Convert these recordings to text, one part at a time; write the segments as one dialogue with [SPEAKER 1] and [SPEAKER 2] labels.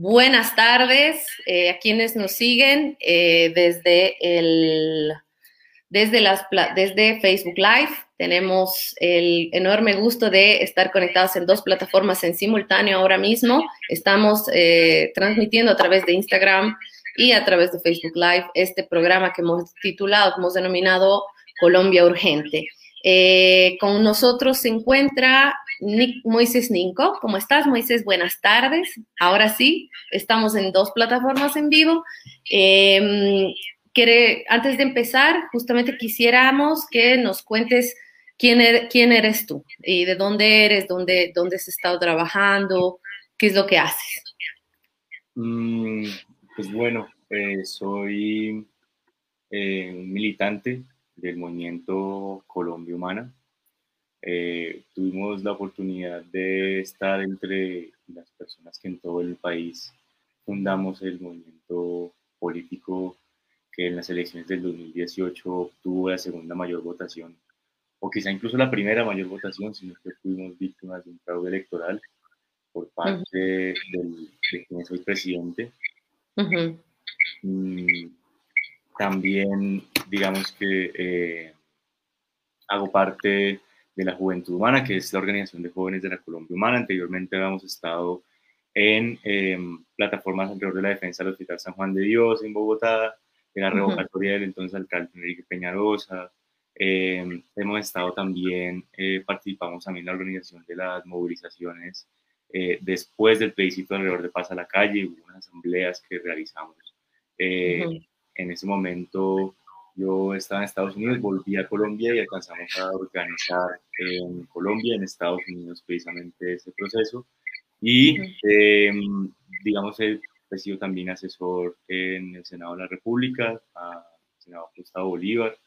[SPEAKER 1] Buenas tardes eh, a quienes nos siguen eh, desde, el, desde, las, desde Facebook Live. Tenemos el enorme gusto de estar conectados en dos plataformas en simultáneo ahora mismo. Estamos eh, transmitiendo a través de Instagram y a través de Facebook Live este programa que hemos titulado, que hemos denominado Colombia Urgente. con nosotros se encuentra Moisés Ninco. ¿Cómo estás, Moisés? Buenas tardes. Ahora sí, estamos en dos plataformas en vivo. Em, antes de empezar, justamente quisiéramos que nos cuentes quién, er, quién eres tú y de dónde eres, dónde, dónde has estado trabajando, qué es lo que haces.
[SPEAKER 2] Mm, pues bueno, eh, soy eh, un militante del movimiento Colombia Humana. Eh, tuvimos la oportunidad de estar entre las personas que en todo el país fundamos el movimiento político que en las elecciones del 2018 obtuvo la segunda mayor votación, o quizá incluso la primera mayor votación, sino que fuimos víctimas de un fraude electoral por parte del, de quien soy presidente. Mm, también, digamos que eh, hago parte de la Juventud Humana, que es la organización de jóvenes de la Colombia Humana. Anteriormente habíamos estado en em, plataformas alrededor de la defensa del Hospital San Juan de Dios en Bogotá, de la revocatoria del entonces alcalde Enrique Peñarosa. Em, hemos estado también, eh, participamos también en la organización de las movilizaciones eh, después del plebiscito alrededor de Paz a la Calle, hubo unas asambleas que realizamos. Eh, en ese momento yo estaba en Estados Unidos, volví a Colombia y alcanzamos a organizar en Colombia, en Estados Unidos, precisamente ese proceso. Y, em, digamos, he, sido también asesor en el Senado de la República, a senador Gustavo Bolívar.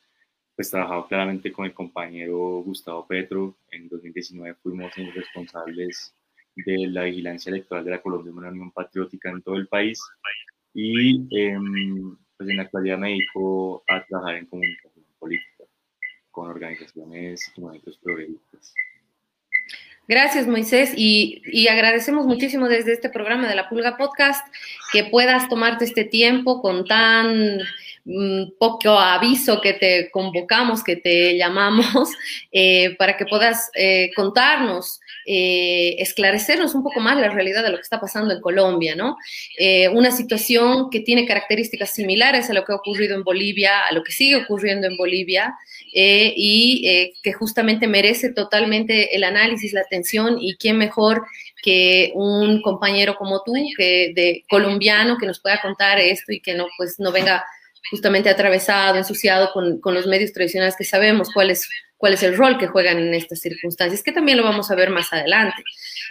[SPEAKER 2] Pues trabajado claramente con el compañero Gustavo Petro. En 2019 fuimos responsables de la vigilancia electoral de la Colombia una Unión Patriótica en todo el país. Y em, pues en la actualidad me dedico a trabajar en comunicación política con organizaciones y movimientos progresistas.
[SPEAKER 1] Gracias, Moisés, y, y, agradecemos muchísimo desde este programa de la Pulga Podcast que puedas tomarte este tiempo con tan poco aviso que te convocamos, que te llamamos, eh, para que puedas eh, contarnos eh, esclarecernos un poco más la realidad de lo que está pasando en Colombia, ¿no? Eh, una situación que tiene características similares a lo que ha ocurrido en Bolivia, a lo que sigue ocurriendo en Bolivia, y que justamente merece totalmente el análisis, la atención, y quién mejor que un compañero como tú, que de colombiano, que nos pueda contar esto y que no, pues, no venga justamente atravesado, ensuciado con, con los medios tradicionales que sabemos cuál es cuál es el rol que juegan en estas circunstancias, que también lo vamos a ver más adelante.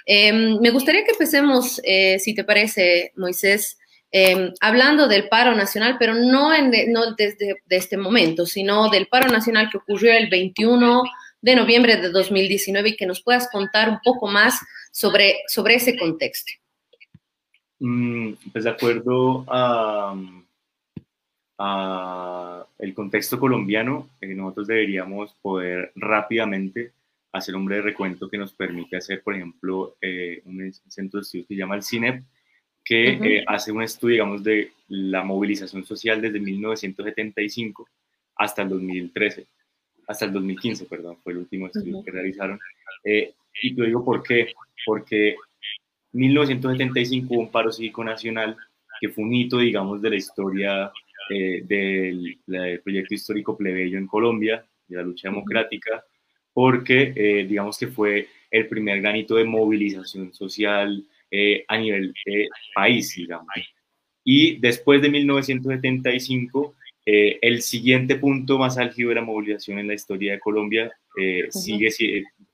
[SPEAKER 1] Em, me gustaría que empecemos, eh, si te parece, Moisés, em, hablando del paro nacional, pero no, en, no desde de este momento, sino del paro nacional que ocurrió el 21 de noviembre de 2019 y que nos puedas contar un poco más sobre, sobre ese contexto.
[SPEAKER 2] Mm, pues de acuerdo a el contexto colombiano, eh, nosotros deberíamos poder rápidamente hacer un breve recuento que nos permite hacer, por ejemplo, eh, un centro de estudios que se llama el CINEP, que eh, hace un estudio, digamos, de la movilización social desde 1975 hasta el 2013, hasta el 2015, perdón, fue el último estudio que realizaron. y te digo por qué, porque 1975 hubo un paro cívico nacional que fue un hito, digamos, de la historia eh, del, proyecto histórico plebeyo en Colombia, de la lucha democrática, porque eh, digamos que fue el primer granito de movilización social eh, a nivel país, digamos. Y después de 1975, el siguiente punto más álgido de la movilización en la historia de Colombia sigue,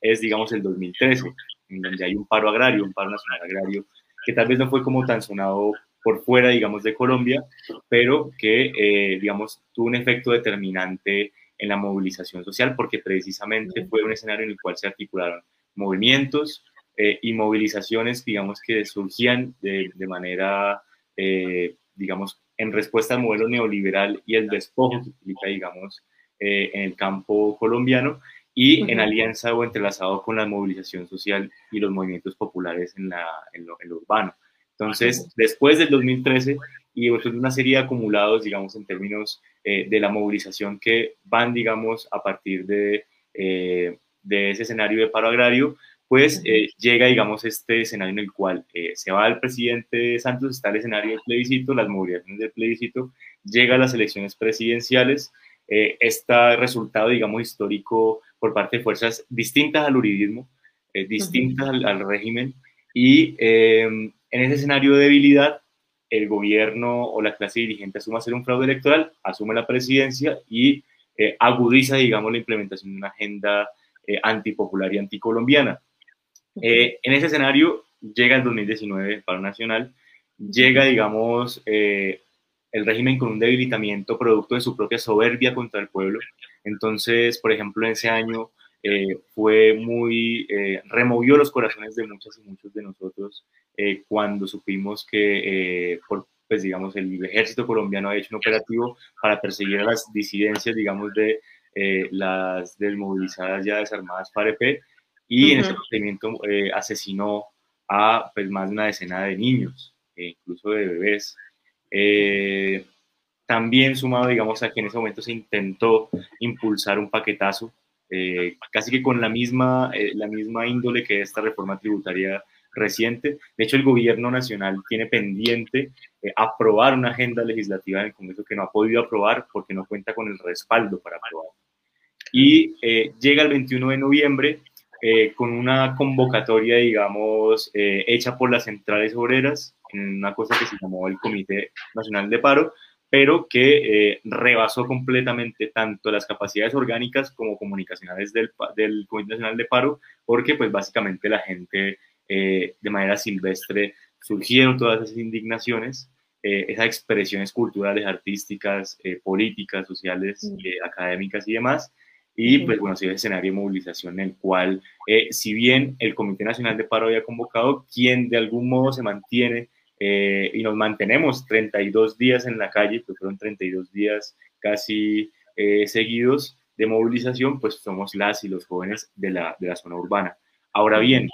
[SPEAKER 2] es, digamos, el 2013, en donde hay un paro agrario, un paro nacional agrario, que tal vez no fue como tan sonado por fuera, digamos, de Colombia, pero que, eh, digamos, tuvo un efecto determinante en la movilización social porque precisamente fue un escenario en el cual se articularon movimientos eh, y movilizaciones, digamos, que surgían de, manera, eh, digamos, en respuesta al modelo neoliberal y el despojo que utiliza, digamos, en el campo colombiano y en alianza o entrelazado con la movilización social y los movimientos populares en, la, en lo urbano. Entonces, después del 2013 y de una serie de acumulados, digamos, en términos eh, de la movilización que van, digamos, a partir de, eh, de ese escenario de paro agrario, pues eh, llega, digamos, este escenario en el cual se va el presidente Santos, está el escenario del plebiscito, las movilizaciones del plebiscito, llega a las elecciones presidenciales, está resultado, digamos, histórico por parte de fuerzas distintas al uridismo, distintas al, al, régimen, y en ese escenario de debilidad, el gobierno o la clase dirigente asume hacer un fraude electoral, asume la presidencia y eh, agudiza, digamos, la implementación de una agenda eh, antipopular y anticolombiana. Eh, en ese escenario llega el 2019 paro nacional, llega, digamos, el régimen con un debilitamiento producto de su propia soberbia contra el pueblo. Entonces, por ejemplo, en ese año fue muy, removió los corazones de muchas y muchos de nosotros eh, cuando supimos que, eh, por, pues digamos, el ejército colombiano ha hecho un operativo para perseguir a las disidencias, digamos, de eh, las desmovilizadas ya desarmadas FAREP, y en ese procedimiento asesinó a pues, más de una decena de niños, incluso de bebés. también sumado, digamos, a que en ese momento se intentó impulsar un paquetazo, casi que con la misma, la misma índole que esta reforma tributaria reciente. De hecho, el gobierno nacional tiene pendiente eh, aprobar una agenda legislativa en el Congreso que no ha podido aprobar porque no cuenta con el respaldo para aprobar. Y eh, llega el 21 de noviembre eh, con una convocatoria, digamos, hecha por las centrales obreras, en una cosa que se llamó el Comité Nacional de Paro, pero que rebasó completamente tanto las capacidades orgánicas como comunicacionales del, del Comité Nacional de Paro, porque pues básicamente la gente eh, de manera silvestre surgieron todas esas indignaciones, eh, esas expresiones culturales, artísticas, eh, políticas, sociales, académicas y demás. Y pues bueno, ha el escenario de movilización en el cual, si bien el Comité Nacional de Paro había convocado, quien de algún modo se mantiene y nos mantenemos 32 días en la calle, pues fueron 32 días casi seguidos de movilización, pues somos las y los jóvenes de la, de la zona urbana. Ahora bien,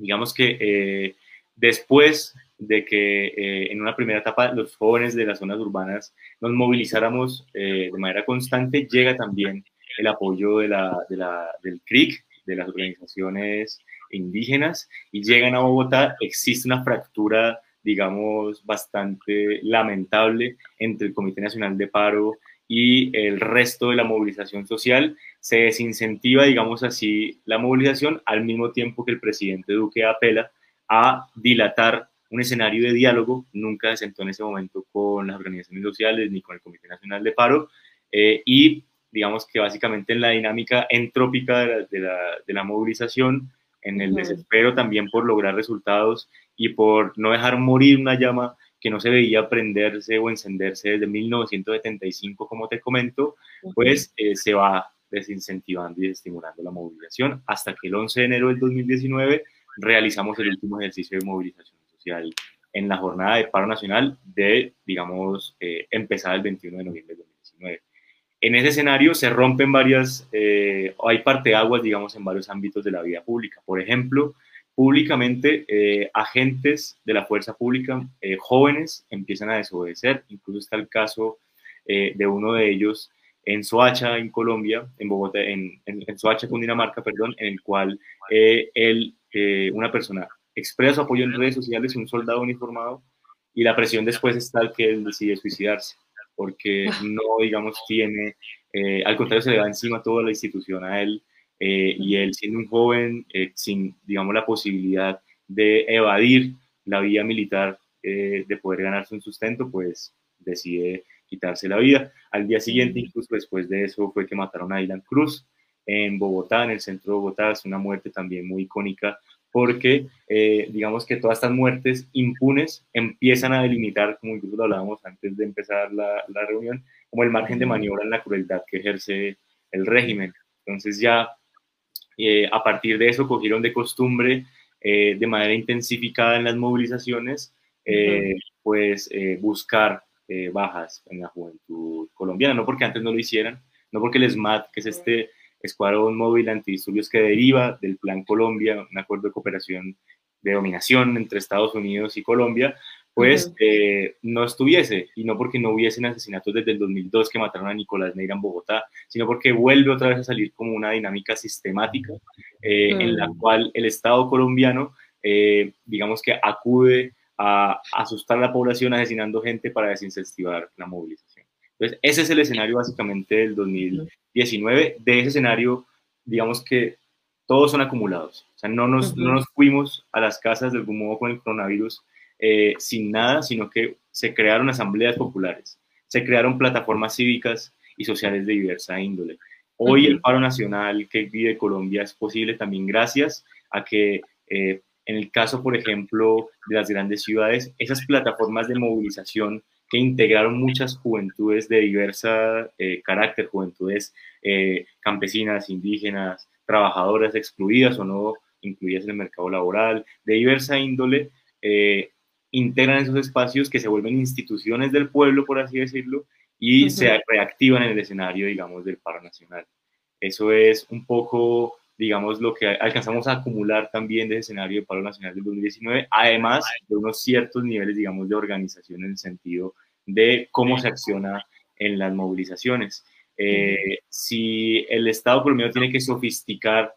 [SPEAKER 2] Digamos que eh, después de que eh, en una primera etapa los jóvenes de las zonas urbanas nos movilizáramos eh, de manera constante, llega también el apoyo del CRIC, de las organizaciones indígenas, y llegan a Bogotá, existe una fractura, digamos, bastante lamentable entre el Comité Nacional de Paro y el resto de la movilización social, se desincentiva, digamos así, la movilización al mismo tiempo que el presidente Duque apela a dilatar un escenario de diálogo, nunca se sentó en ese momento con las organizaciones sociales ni con el Comité Nacional de Paro, eh, y digamos que básicamente en la dinámica entrópica de la, movilización, en el desespero también por lograr resultados y por no dejar morir una llama que no se veía prenderse o encenderse desde 1975, como te comento, pues eh, se va desincentivando y desestimulando la movilización, hasta que el 11 de enero del 2019 realizamos el último ejercicio de movilización social en la jornada de paro nacional de, digamos, eh, empezar el 21 de noviembre del 2019. En ese escenario se rompen varias, eh, hay parteaguas, digamos, en varios ámbitos de la vida pública. Por ejemplo, públicamente eh, agentes de la fuerza pública, eh, jóvenes, empiezan a desobedecer. Incluso está el caso de uno de ellos en Soacha, en Colombia, en Bogotá, en, en, Soacha, Cundinamarca, perdón, en el cual eh, él, eh, una persona expresa su apoyo en redes sociales, un soldado uniformado, y la presión después es tal que él decide suicidarse, porque no, digamos, tiene, eh, al contrario, se le da encima toda la institución a él, y él siendo un joven, sin, digamos, la posibilidad de evadir la vía militar, de poder ganarse un sustento, pues decide quitarse la vida. Al día siguiente, incluso después de eso, fue que mataron a Dylan Cruz en Bogotá, en el centro de Bogotá. Es una muerte también muy icónica porque eh, digamos que todas estas muertes impunes empiezan a delimitar, como incluso lo hablábamos antes de empezar la, la reunión, como el margen de maniobra en la crueldad que ejerce el régimen. Entonces ya eh, a partir de eso cogieron de costumbre eh, de manera intensificada en las movilizaciones, pues buscar eh, bajas en la juventud colombiana, no porque antes no lo hicieran, no porque el SMAT, que es este escuadrón móvil antidisturbios que deriva del Plan Colombia, un acuerdo de cooperación dominación entre Estados Unidos y Colombia, pues eh, no estuviese, y no porque no hubiesen asesinatos desde el 2002 que mataron a Nicolás Neira en Bogotá, sino porque vuelve otra vez a salir como una dinámica sistemática eh, en la mm. cual el Estado colombiano, eh, digamos que acude a asustar a la población asesinando gente para desincentivar la movilización. Entonces, ese es el escenario básicamente del 2019. De ese escenario, digamos que todos son acumulados. O sea, no nos, no nos fuimos a las casas de algún modo con el coronavirus eh, sin nada, sino que se crearon asambleas populares, se crearon plataformas cívicas y sociales de diversa índole. Hoy el paro nacional que vive Colombia es posible también gracias a que eh, en el caso, por ejemplo, de las grandes ciudades, esas plataformas de movilización que integraron muchas juventudes de diversa eh, carácter, juventudes campesinas, indígenas, trabajadoras excluidas o no incluidas en el mercado laboral, de diversa índole, integran esos espacios que se vuelven instituciones del pueblo, por así decirlo, y se reactivan en el escenario, digamos, del paro nacional. Eso es un poco, digamos, lo que alcanzamos a acumular también del escenario del paro nacional del 2019, además de unos ciertos niveles, digamos, de organización en el sentido de cómo se acciona en las movilizaciones. Eh, si el Estado colombiano tiene que sofisticar,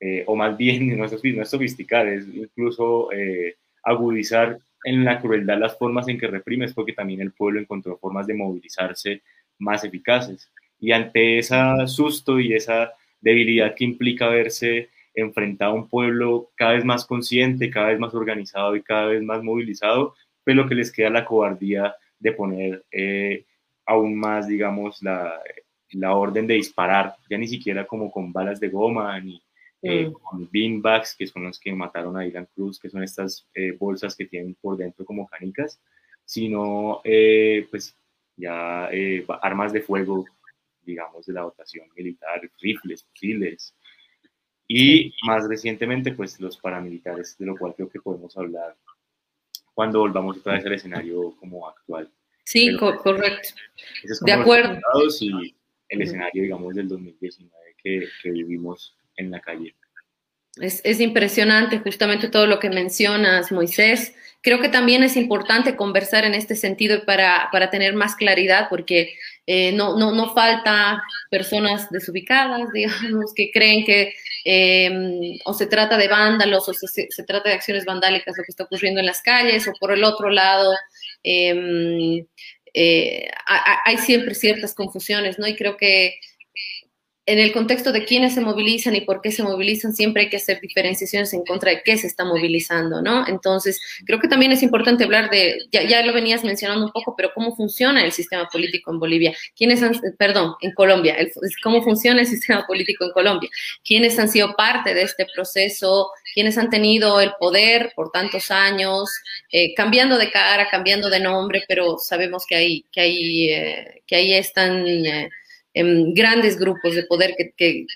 [SPEAKER 2] eh, o más bien no es, sofisticar, es incluso eh, agudizar en la crueldad las formas en que reprime es porque también el pueblo encontró formas de movilizarse más eficaces. Y ante ese susto y esa debilidad que implica verse enfrentado a un pueblo cada vez más consciente, cada vez más organizado y cada vez más movilizado, pues lo que les queda la cobardía de poner eh, aún más, digamos, la, la orden de disparar, ya ni siquiera como con balas de goma ni eh, mm. con beanbags, que son los que mataron a Dylan Cruz, que son estas eh, bolsas que tienen por dentro como canicas, sino eh, pues ya armas de fuego, digamos, de la dotación militar, rifles, fusiles, y más recientemente pues los paramilitares, de lo cual creo que podemos hablar cuando volvamos otra vez al escenario como actual.
[SPEAKER 1] Sí, correcto. de acuerdo.
[SPEAKER 2] Y el escenario, digamos, del 2019 que, que vivimos en la calle.
[SPEAKER 1] Es, es, impresionante justamente todo lo que mencionas, Moisés. Creo que también es importante conversar en este sentido para, para tener más claridad, porque eh, no, no, no, falta personas desubicadas, digamos, que creen que em, o se trata de vándalos o se, se, trata de acciones vandálicas lo que está ocurriendo en las calles, o por el otro lado, eh, eh, hay siempre ciertas confusiones, ¿no? Y creo que en el contexto de quiénes se movilizan y por qué se movilizan, siempre hay que hacer diferenciaciones en contra de qué se está movilizando, ¿no? Entonces, creo que también es importante hablar de, ya, ya lo venías mencionando un poco, pero cómo funciona el sistema político en Bolivia, quiénes han, perdón, en Colombia, cómo funciona el sistema político en Colombia, quiénes han sido parte de este proceso, quiénes han tenido el poder por tantos años, eh, cambiando de cara, cambiando de nombre, pero sabemos que ahí, que ahí, eh, que ahí están... Eh, grandes grupos de poder que,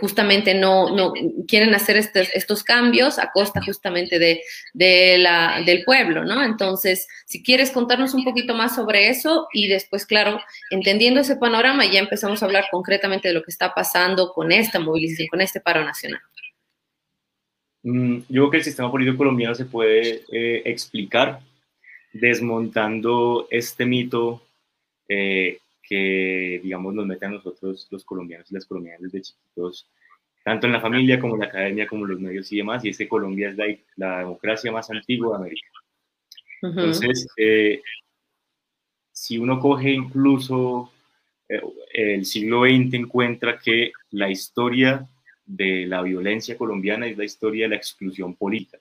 [SPEAKER 1] justamente no, quieren hacer estos, cambios a costa justamente de, del pueblo, ¿no? Entonces, si quieres contarnos un poquito más sobre eso y después, claro, entendiendo ese panorama, ya empezamos a hablar concretamente de lo que está pasando con esta movilización, con este paro nacional.
[SPEAKER 2] Mm, yo creo que el sistema político colombiano se puede eh, explicar desmontando este mito eh, que, digamos, nos mete a nosotros, los colombianos y las colombianas desde chiquitos, tanto en la familia como en la academia, como en los medios y demás, y es que Colombia es la, la democracia más antigua de América. Entonces, eh, si uno coge incluso eh, el siglo XX, encuentra que la historia de la violencia colombiana es la historia de la exclusión política,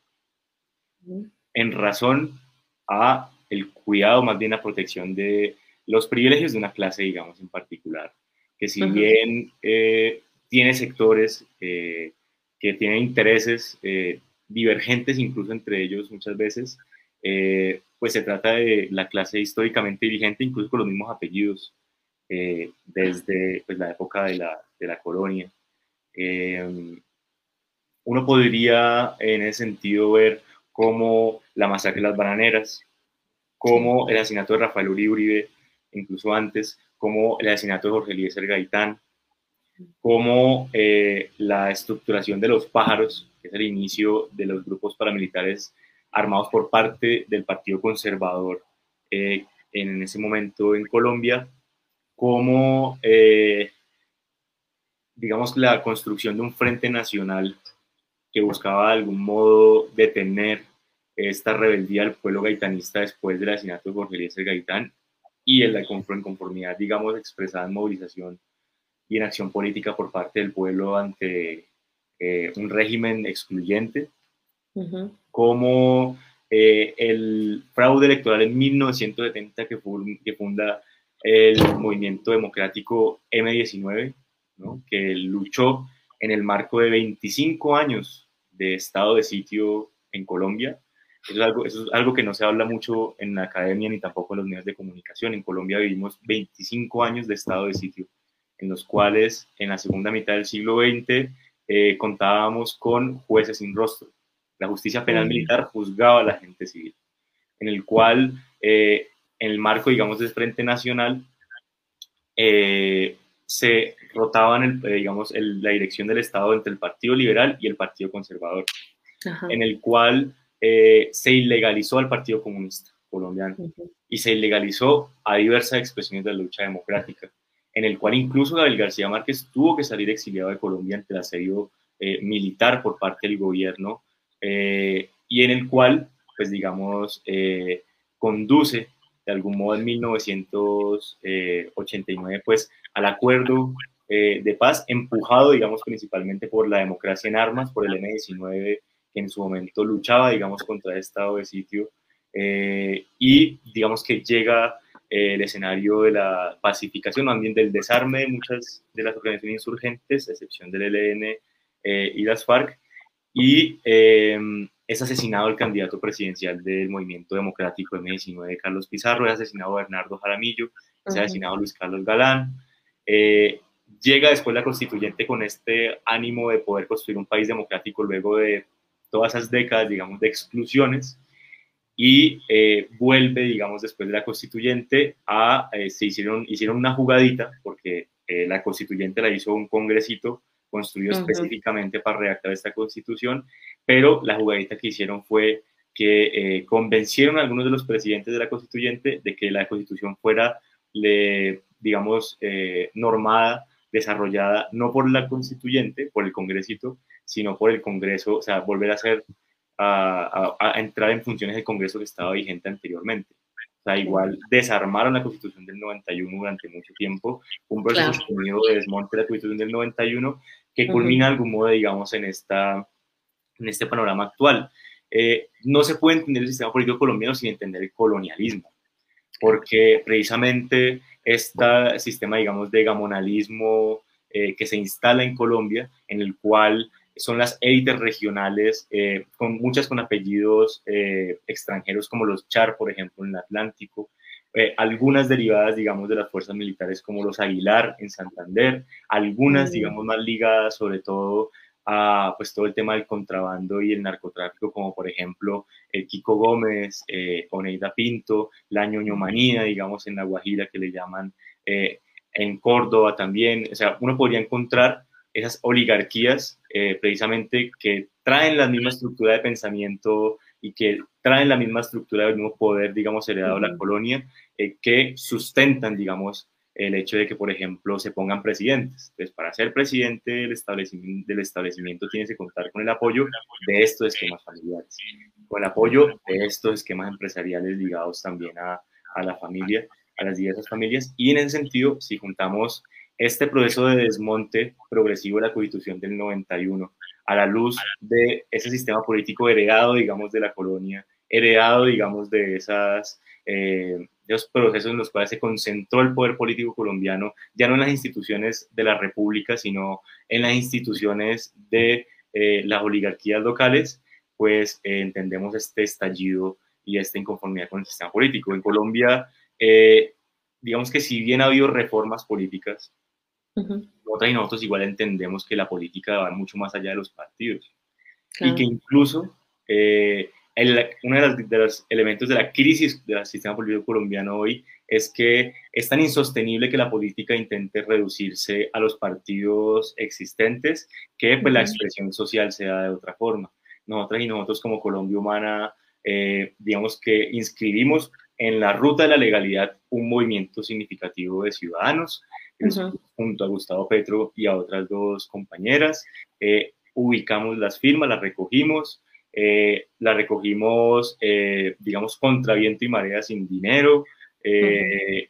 [SPEAKER 2] en razón a el cuidado, más bien la protección de los privilegios de una clase, digamos, en particular, que si bien eh, tiene sectores eh, que tienen intereses eh, divergentes incluso entre ellos muchas veces, pues se trata de la clase históricamente dirigente, incluso con los mismos apellidos, desde pues, la época de la, de la colonia. uno podría en ese sentido ver cómo la masacre de las bananeras, cómo el asesinato de Rafael Uribe incluso antes, como el asesinato de Jorge Eliezer Gaitán, como eh, la estructuración de los pájaros que es el inicio de los grupos paramilitares armados por parte del Partido Conservador eh, en ese momento en Colombia, como, eh, digamos, la construcción de un frente nacional que buscaba de algún modo detener esta rebeldía del pueblo gaitanista después del asesinato de Jorge Eliezer Gaitán y en la inconformidad, digamos, expresada en movilización y en acción política por parte del pueblo ante eh, un régimen excluyente, como eh, el fraude electoral en 1970 que, que funda el movimiento democrático M19, ¿no? que luchó en el marco de 25 años de estado de sitio en Colombia. Eso es, algo, eso es algo que no se habla mucho en la academia ni tampoco en los medios de comunicación. En Colombia vivimos 25 años de estado de sitio, en los cuales en la segunda mitad del siglo XX eh, contábamos con jueces sin rostro. La justicia penal militar juzgaba a la gente civil, en el cual, eh, en el marco, digamos, del Frente Nacional, eh, se rotaban, el, eh, digamos, la dirección del Estado entre el Partido Liberal y el Partido Conservador, en el cual eh, se ilegalizó al Partido Comunista colombiano y se ilegalizó a diversas expresiones de la lucha democrática, en el cual incluso Gabriel García Márquez tuvo que salir exiliado de Colombia ante el asedio eh, militar por parte del gobierno y en el cual, pues digamos, conduce de algún modo en 1989, pues al acuerdo eh, de paz, empujado, digamos, principalmente por la democracia en armas, por el M-19, que en su momento luchaba, digamos, contra el estado de sitio, eh, y digamos que llega eh, el escenario de la pacificación, también del desarme de muchas de las organizaciones insurgentes, a excepción del ELN y las FARC, y es asesinado el candidato presidencial del Movimiento Democrático M-19, Carlos Pizarro, es asesinado Bernardo Jaramillo, es asesinado Luis Carlos Galán, eh, llega después la constituyente con este ánimo de poder construir un país democrático luego de todas esas décadas, digamos, de exclusiones y eh, vuelve, digamos, después de la constituyente a, eh, se hicieron, hicieron una jugadita porque la constituyente la hizo un congresito construido específicamente para redactar esta constitución, pero la jugadita que hicieron fue que convencieron a algunos de los presidentes de la constituyente de que la constitución fuera le, digamos, eh, normada, desarrollada no por la constituyente, por el congresito, sino por el Congreso, o sea, volver a ser, a, entrar en funciones del Congreso que estaba vigente anteriormente. O sea, igual desarmaron la Constitución del 91 durante mucho tiempo, un proceso de desmonte de la Constitución del 91 que culmina de algún modo, digamos, en, esta, en este panorama actual. Eh, no se puede entender el sistema político colombiano sin entender el colonialismo porque precisamente este sistema, digamos, de gamonalismo eh, que se instala en Colombia, en el cual son las élites regionales, eh, con muchas con apellidos eh, extranjeros como los Char, por ejemplo, en el Atlántico, algunas derivadas, digamos, de las fuerzas militares como los Aguilar en Santander, algunas, mm. digamos, más ligadas sobre todo a pues todo el tema del contrabando y el narcotráfico, como por ejemplo el Kiko Gómez, eh, Oneida Pinto, la ñoñomanía, digamos, en La Guajira que le llaman, eh, en Córdoba también, o sea, uno podría encontrar esas oligarquías eh, precisamente que traen la misma estructura de pensamiento y que traen la misma estructura del mismo poder, digamos, heredado de la colonia, eh, que sustentan, digamos, el hecho de que, por ejemplo, se pongan presidentes. Entonces, para ser presidente del establecimiento, del establecimiento tienes que contar con el apoyo de estos esquemas familiares, con el apoyo de estos esquemas empresariales ligados también a, a la familia, a las diversas familias. Y en ese sentido, si juntamos este proceso de desmonte progresivo de la Constitución del 91 a la luz de ese sistema político heredado, digamos, de la colonia, heredado, digamos, de esas... Eh, procesos en los cuales se concentró el poder político colombiano, ya no en las instituciones de la República, sino en las instituciones de eh, las oligarquías locales, pues eh, entendemos este estallido y esta inconformidad con el sistema político. En Colombia, eh, digamos que si bien ha habido reformas políticas, nosotras y nosotros igual entendemos que la política va mucho más allá de los partidos. Y que incluso uno de los, elementos de la crisis del sistema político colombiano hoy es que es tan insostenible que la política intente reducirse a los partidos existentes que pues, la expresión social sea de otra forma. Nosotras y nosotros como Colombia Humana, eh, digamos que inscribimos en la ruta de la legalidad un movimiento significativo de ciudadanos, junto a Gustavo Petro y a otras dos compañeras. Eh, ubicamos las firmas, las recogimos, eh, las recogimos, digamos, contra viento y marea sin dinero, eh,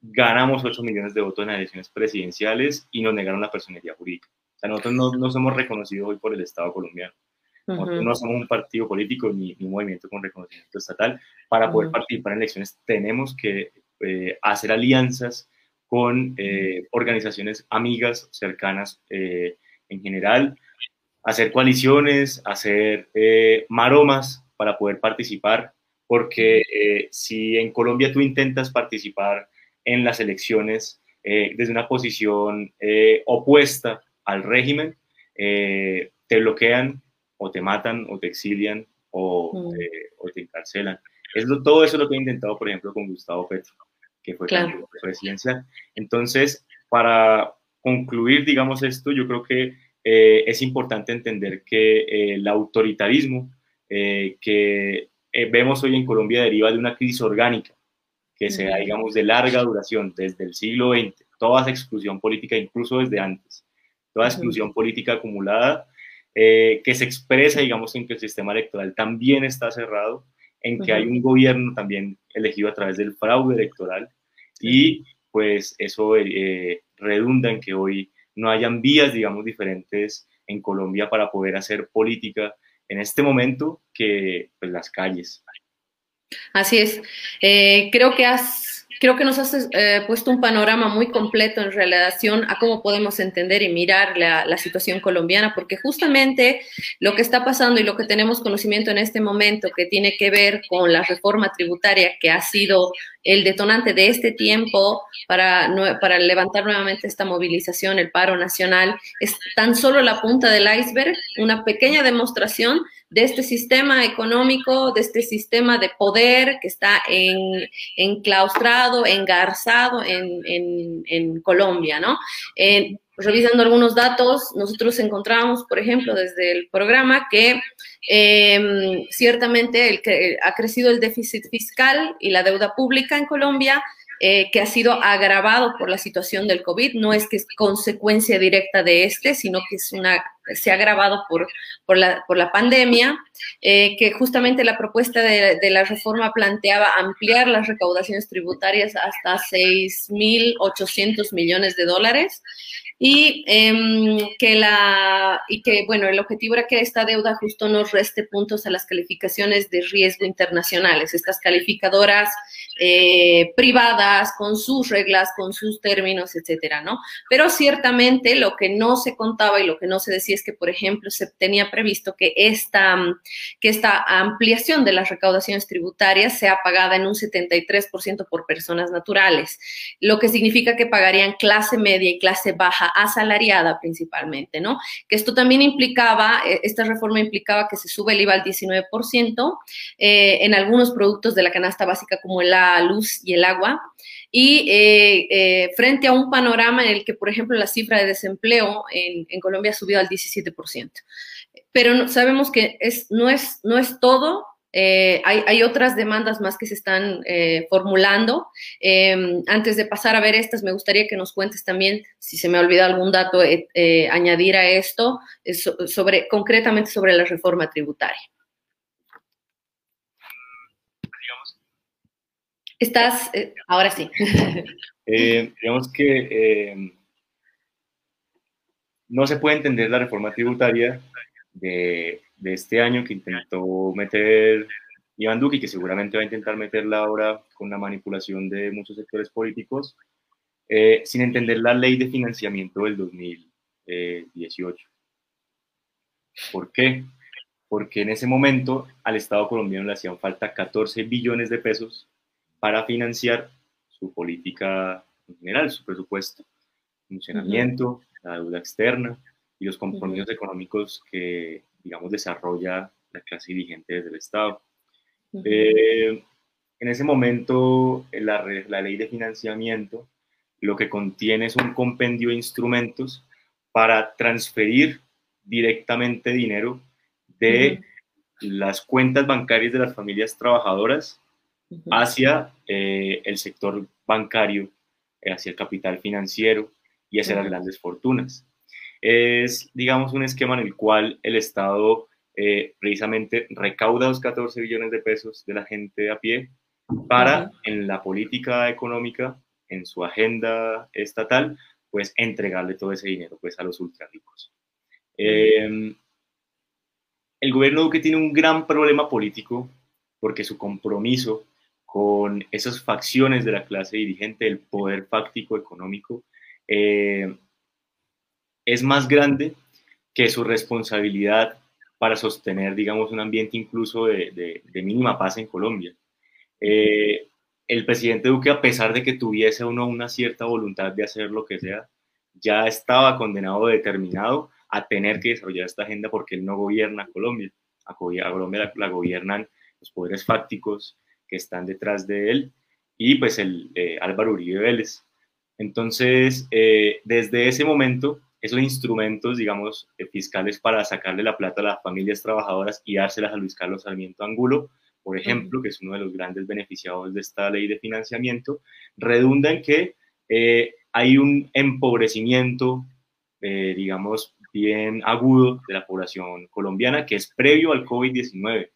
[SPEAKER 2] ganamos 8 millones de votos en las elecciones presidenciales y nos negaron la personería jurídica. O sea, nosotros no, no somos reconocidos hoy por el Estado colombiano. Nosotros no somos un partido político ni, un movimiento con reconocimiento estatal. Para poder participar en elecciones tenemos que eh, hacer alianzas con eh, organizaciones amigas, cercanas en general, hacer coaliciones, hacer maromas para poder participar porque eh, si en Colombia tú intentas participar en las elecciones eh, desde una posición eh, opuesta al régimen, te bloquean o te matan o te exilian o, mm. o te encarcelan. Es todo eso lo que he intentado, por ejemplo, con Gustavo Petro, que fue candidato presidencial. Entonces, para concluir, digamos, esto, yo creo que es importante entender que el autoritarismo que eh, vemos hoy en Colombia deriva de una crisis orgánica que sea, digamos, de larga duración, desde el siglo XX, toda esa exclusión política, incluso desde antes, toda exclusión política acumulada, eh, que se expresa, digamos, en que el sistema electoral también está cerrado, en que hay un gobierno también elegido a través del fraude electoral, y pues eso eh, redunda en que hoy no hayan vías, digamos, diferentes en Colombia para poder hacer política en este momento que pues, las calles.
[SPEAKER 1] Así es. Eh, creo que has creo que nos has eh, puesto un panorama muy completo en relación a cómo podemos entender y mirar la, la, situación colombiana, porque justamente lo que está pasando y lo que tenemos conocimiento en este momento, que tiene que ver con la reforma tributaria que ha sido el detonante de este tiempo para, levantar nuevamente esta movilización, el paro nacional, es tan solo la punta del iceberg, una pequeña demostración de este sistema económico, de este sistema de poder que está en, enclaustrado, engarzado en, Colombia, ¿no? revisando algunos datos, nosotros encontramos, por ejemplo, desde el programa que em, ciertamente el que ha crecido el déficit fiscal y la deuda pública en Colombia, eh, que ha sido agravado por la situación del COVID. No es que es consecuencia directa de este, sino que es una, se ha agravado por, por, la, por la pandemia, eh, que justamente la propuesta de, de, la reforma planteaba ampliar las recaudaciones tributarias hasta 6.800 millones de dólares y em, que la y que bueno el objetivo era que esta deuda justo nos reste puntos a las calificaciones de riesgo internacionales estas calificadoras eh, privadas con sus reglas con sus términos etcétera no pero ciertamente lo que no se contaba y lo que no se decía es que por ejemplo se tenía previsto que esta que esta ampliación de las recaudaciones tributarias sea pagada en un 73% por personas naturales lo que significa que pagarían clase media y clase baja asalariada principalmente, ¿no? Que esto también implicaba, eh, esta reforma implicaba que se sube el IVA al 19% eh, en algunos productos de la canasta básica como la luz y el agua. Y eh, frente a un panorama en el que, por ejemplo, la cifra de desempleo en, Colombia subió al 17%. Pero sabemos que es, no, es, no es todo eh, hay, otras demandas más que se están eh, formulando. Em, antes de pasar a ver estas, me gustaría que nos cuentes también, si se me ha olvidado algún dato, eh, añadir a esto, sobre, concretamente sobre la reforma tributaria. Estás, ahora sí.
[SPEAKER 2] digamos que em, no se puede entender la reforma tributaria de de este año que intentó meter Iván Duque y que seguramente va a intentar meterla ahora con la manipulación de muchos sectores políticos, eh, sin entender la ley de financiamiento del 2018. ¿Por qué? Porque en ese momento al Estado colombiano le hacían falta 14 billones de pesos para financiar su política en general, su presupuesto, funcionamiento, la deuda externa y los compromisos económicos que digamos, desarrolla la clase dirigente desde el Estado. Eh, en ese momento, la, la ley de financiamiento lo que contiene es un compendio de instrumentos para transferir directamente dinero de las cuentas bancarias de las familias trabajadoras hacia eh, el sector bancario, eh, hacia el capital financiero y hacia las grandes fortunas. Es, digamos, un esquema en el cual el Estado eh, precisamente recauda los 14 billones de pesos de la gente a pie para, en la política económica, en su agenda estatal, pues entregarle todo ese dinero pues, a los ultra ricos. Em, el gobierno Duque tiene un gran problema político porque su compromiso con esas facciones de la clase dirigente, el poder fáctico económico, eh, es más grande que su responsabilidad para sostener, digamos, un ambiente incluso de, mínima paz en Colombia. Eh, el presidente Duque, a pesar de que tuviese uno una cierta voluntad de hacer lo que sea, ya estaba condenado, determinado a tener que desarrollar esta agenda porque él no gobierna Colombia. A Colombia la, gobiernan los poderes fácticos que están detrás de él y pues el eh, Álvaro Uribe Vélez. Entonces, eh, desde ese momento, esos instrumentos, digamos, eh, fiscales para sacarle la plata a las familias trabajadoras y dárselas a Luis Carlos Sarmiento Angulo, por ejemplo, que es uno de los grandes beneficiados de esta ley de financiamiento, redunda en que hay un empobrecimiento, digamos, bien agudo de la población colombiana, que es previo al COVID-19,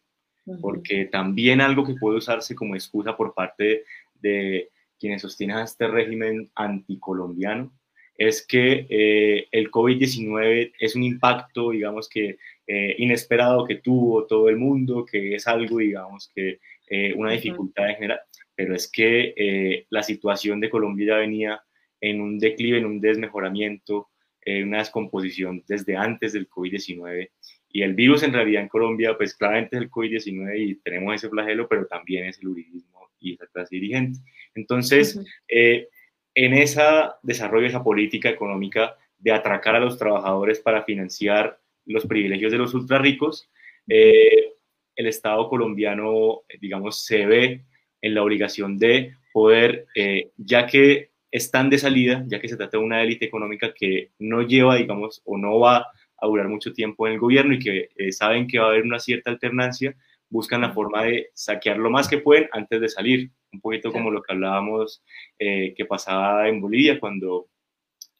[SPEAKER 2] porque también algo que puede usarse como excusa por parte de quienes sostienen a este régimen anticolombiano es que eh, el COVID-19 es un impacto, digamos que eh, inesperado que tuvo todo el mundo, que es algo, digamos que eh, una dificultad en general, pero es que la situación de Colombia ya venía en un declive, en un desmejoramiento, eh, una descomposición desde antes del COVID-19. Y el virus en realidad en Colombia, pues claramente es el COVID-19 y tenemos ese flagelo, pero también es el uribismo y esa clase dirigente. Entonces, eh, en ese desarrollo, esa política económica de atracar a los trabajadores para financiar los privilegios de los ultra ricos, eh, el Estado colombiano, digamos, se ve en la obligación de poder, ya que están de salida, ya que se trata de una élite económica que no lleva, digamos, o no va a durar mucho tiempo en el gobierno y que eh, saben que va a haber una cierta alternancia, buscan la forma de saquear lo más que pueden antes de salir. Un poquito como lo que hablábamos eh, que pasaba en Bolivia cuando...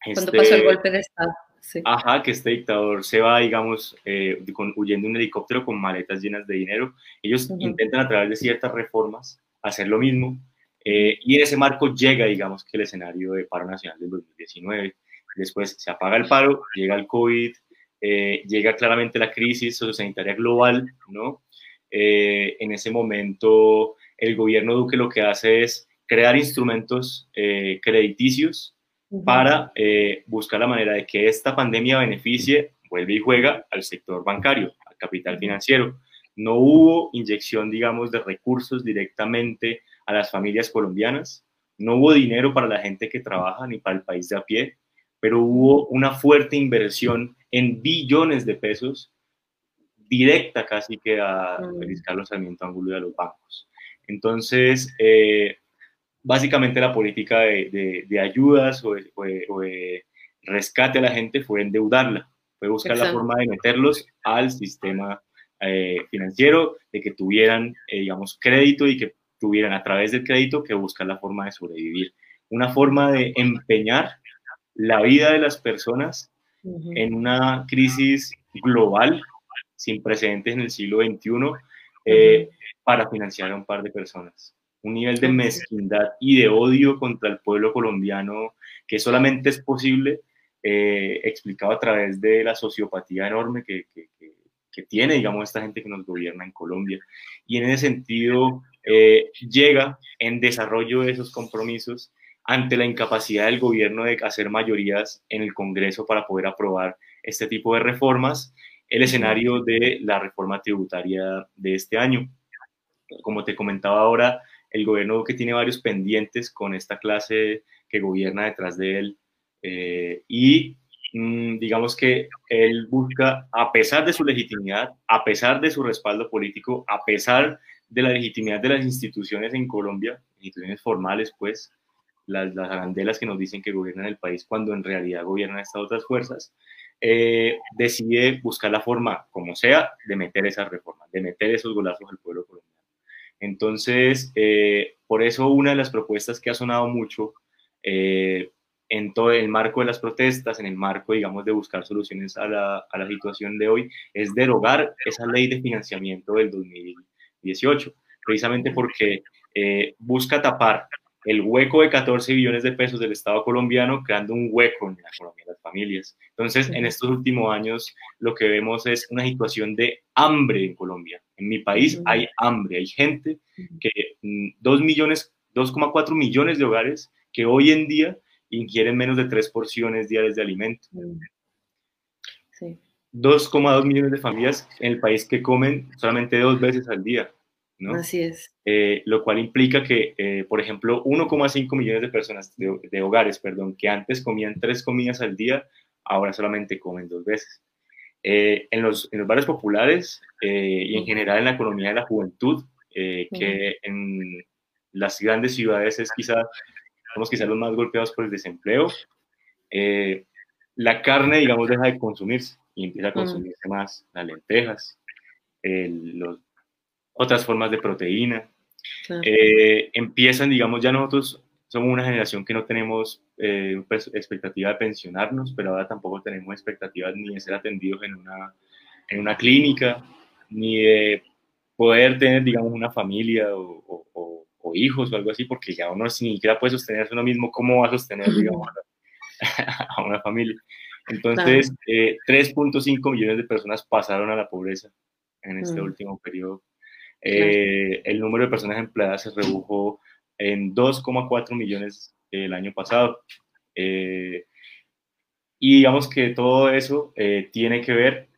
[SPEAKER 1] Cuando este pasó el golpe de Estado. Sí.
[SPEAKER 2] Ajá, que este dictador se va, digamos, eh, con, huyendo en un helicóptero con maletas llenas de dinero. Ellos intentan a través de ciertas reformas hacer lo mismo, eh, y en ese marco llega, digamos, que el escenario de paro nacional del 2019. Después se apaga el paro, llega el COVID, eh, llega claramente la crisis sociosanitaria global, ¿no? Eh, en ese momento, el gobierno Duque lo que hace es crear instrumentos crediticios para buscar la manera de que esta pandemia beneficie, vuelve y juega al sector bancario, al capital financiero. No hubo inyección, digamos, de recursos directamente a las familias colombianas. No hubo dinero para la gente que trabaja ni para el país de a pie, pero hubo una fuerte inversión en billones de pesos directa casi que a mm. Feliz Carlos Sarmiento Angulo y a los bancos. Entonces, eh, básicamente la política de, ayudas o de, rescate a la gente fue endeudarla, fue buscar la forma de meterlos al sistema eh, financiero, de que tuvieran, eh, digamos, crédito y que tuvieran a través del crédito que buscar la forma de sobrevivir. Una forma de empeñar la vida de las personas en una crisis global sin precedentes en el siglo XXI eh, para financiar a un par de personas. Un nivel de mezquindad y de odio contra el pueblo colombiano que solamente es posible eh, explicado a través de la sociopatía enorme que, que, que, tiene, digamos, esta gente que nos gobierna en Colombia. Y en ese sentido, eh, llega en desarrollo de esos compromisos ante la incapacidad del gobierno de hacer mayorías en el Congreso para poder aprobar este tipo de reformas, el escenario de la reforma tributaria de este año. Como te comentaba ahora, el gobierno que tiene varios pendientes con esta clase que gobierna detrás de él eh, y mm, digamos que él busca, a pesar de su legitimidad, a pesar de su respaldo político, a pesar de la legitimidad de las instituciones en Colombia, instituciones formales, pues, las, las arandelas que nos dicen que gobiernan el país cuando en realidad gobiernan estas otras fuerzas, eh, decide buscar la forma, como sea, de meter esas reformas, de meter esos golazos al pueblo colombiano. Entonces, eh, por eso una de las propuestas que ha sonado mucho eh, en todo el marco de las protestas, en el marco, digamos, de buscar soluciones a la, a la situación de hoy, es derogar esa ley de financiamiento del 2018, precisamente porque busca tapar el hueco de 14 billones de pesos del Estado colombiano, creando un hueco en la economía de las familias. Entonces, en estos últimos años, lo que vemos es una situación de hambre en Colombia. En mi país hay hambre, hay gente que 2 mm, millones, 2,4 millones de hogares que hoy en día ingieren menos de tres porciones diarias de alimento. 2,2 millones de familias en el país que comen solamente dos veces al día.
[SPEAKER 1] Así es.
[SPEAKER 2] Eh, lo cual implica que, eh, por ejemplo, 1,5 millones de personas, de, hogares, perdón, que antes comían tres comidas al día, ahora solamente comen dos veces. Eh, en, los, en, los, barrios populares y en general en la economía de la juventud, que en las grandes ciudades es quizá, somos quizás los más golpeados por el desempleo, la carne, digamos, deja de consumirse y empieza a consumirse más las lentejas, los otras formas de proteína. Eh, empiezan, digamos, ya nosotros somos una generación que no tenemos eh, pues, expectativa de pensionarnos, pero ahora tampoco tenemos expectativas ni de ser atendidos en una, en una clínica, ni de poder tener, digamos, una familia o, hijos o algo así, porque ya uno ni siquiera puede sostenerse uno mismo, ¿cómo va a sostener, digamos, a, una familia? Entonces, 3.5 eh, millones de personas pasaron a la pobreza en este mm. último periodo eh, el número de personas empleadas se redujo en 2,4 millones el año pasado. Eh, y digamos que todo eso eh, tiene que ver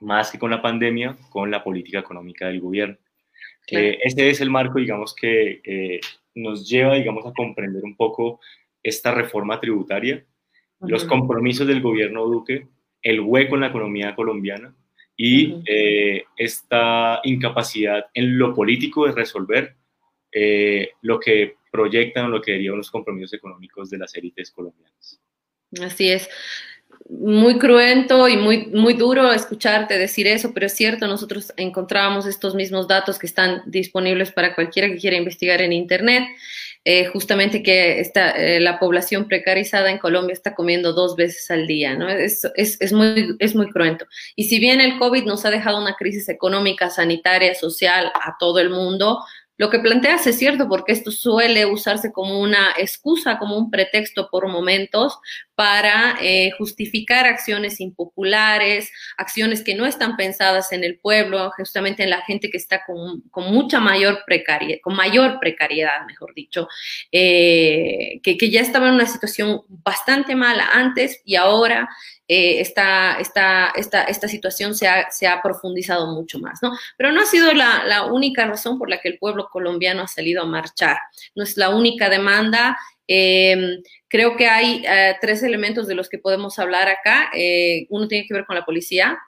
[SPEAKER 2] más que con la pandemia, con la política económica del gobierno. este es el marco, digamos, que nos lleva, digamos, a comprender un poco esta reforma tributaria, los compromisos del gobierno Duque, el hueco en la economía colombiana y eh, esta incapacidad en lo político de resolver eh, lo que proyectan o lo que derivan los compromisos económicos de las élites colombianas.
[SPEAKER 1] Así es. Muy cruento y muy, muy duro escucharte decir eso, pero es cierto, nosotros encontrábamos estos mismos datos que están disponibles para cualquiera que quiera investigar en Internet. Eh, justamente que está, eh, la población precarizada en Colombia está comiendo dos veces al día, ¿no? Es, es, es, muy, es muy cruento. Y si bien el COVID nos ha dejado una crisis económica, sanitaria, social a todo el mundo, lo que planteas es cierto porque esto suele usarse como una excusa, como un pretexto por momentos para eh, justificar acciones impopulares, acciones que no están pensadas en el pueblo, justamente en la gente que está con, mucha mayor precariedad, con mayor precariedad, mejor dicho, eh, que, que ya estaba en una situación bastante mala antes y ahora eh, esta, esta, esta, esta, situación se ha, se ha, profundizado mucho más, ¿no? Pero no ha sido la, la, única razón por la que el pueblo colombiano ha salido a marchar, no es la única demanda. Em, creo que hay eh, tres elementos de los que podemos hablar acá. Eh, uno tiene que ver con la policía.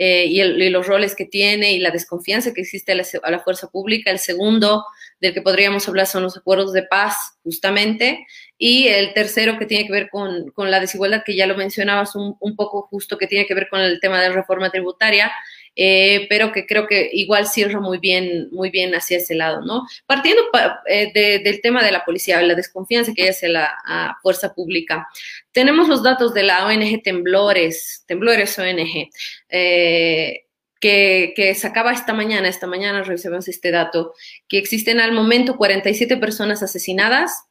[SPEAKER 1] Y, y, los roles que tiene y la desconfianza que existe a la, a la, fuerza pública. El segundo del que podríamos hablar son los acuerdos de paz, justamente. Y el tercero que tiene que ver con, con la desigualdad, que ya lo mencionabas un, un, poco justo, que tiene que ver con el tema de reforma tributaria, eh, pero que creo que igual cierra muy bien, muy bien hacia ese lado, ¿no? Partiendo eh, de, del tema de la policía, la desconfianza que hay hacia la fuerza pública, tenemos los datos de la ONG Temblores, Temblores ONG. Eh, que, que, sacaba esta mañana, esta mañana revisamos este dato, que existen al momento 47 personas asesinadas,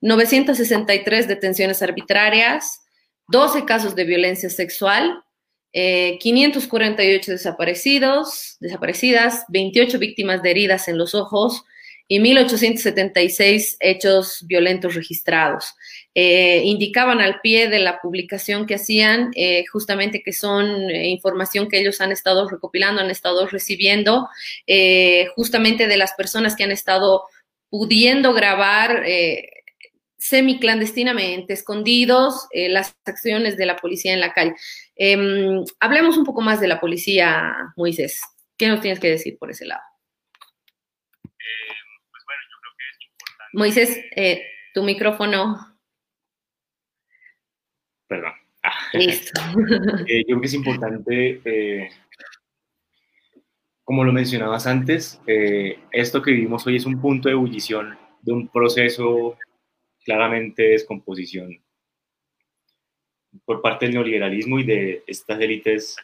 [SPEAKER 1] 963 detenciones arbitrarias, 12 casos de violencia sexual, 548 eh, desaparecidos, desaparecidas, 28 víctimas de heridas en los ojos y 1.876 hechos violentos registrados. Eh, indicaban al pie de la publicación que hacían eh, justamente que son información que ellos han estado recopilando, han estado recibiendo justamente de las personas que han estado pudiendo grabar semiclandestinamente, escondidos, eh, las acciones de la policía en la calle. Em, hablemos un poco más de la policía, Moisés. ¿Qué nos tienes que decir por ese lado? Moisés, eh, tu micrófono.
[SPEAKER 2] Perdón.
[SPEAKER 1] Ah. Listo.
[SPEAKER 2] Eh, yo creo que es importante, eh, como lo mencionabas antes, esto que vivimos hoy es un punto de ebullición de un proceso claramente de descomposición por parte del neoliberalismo y de estas élites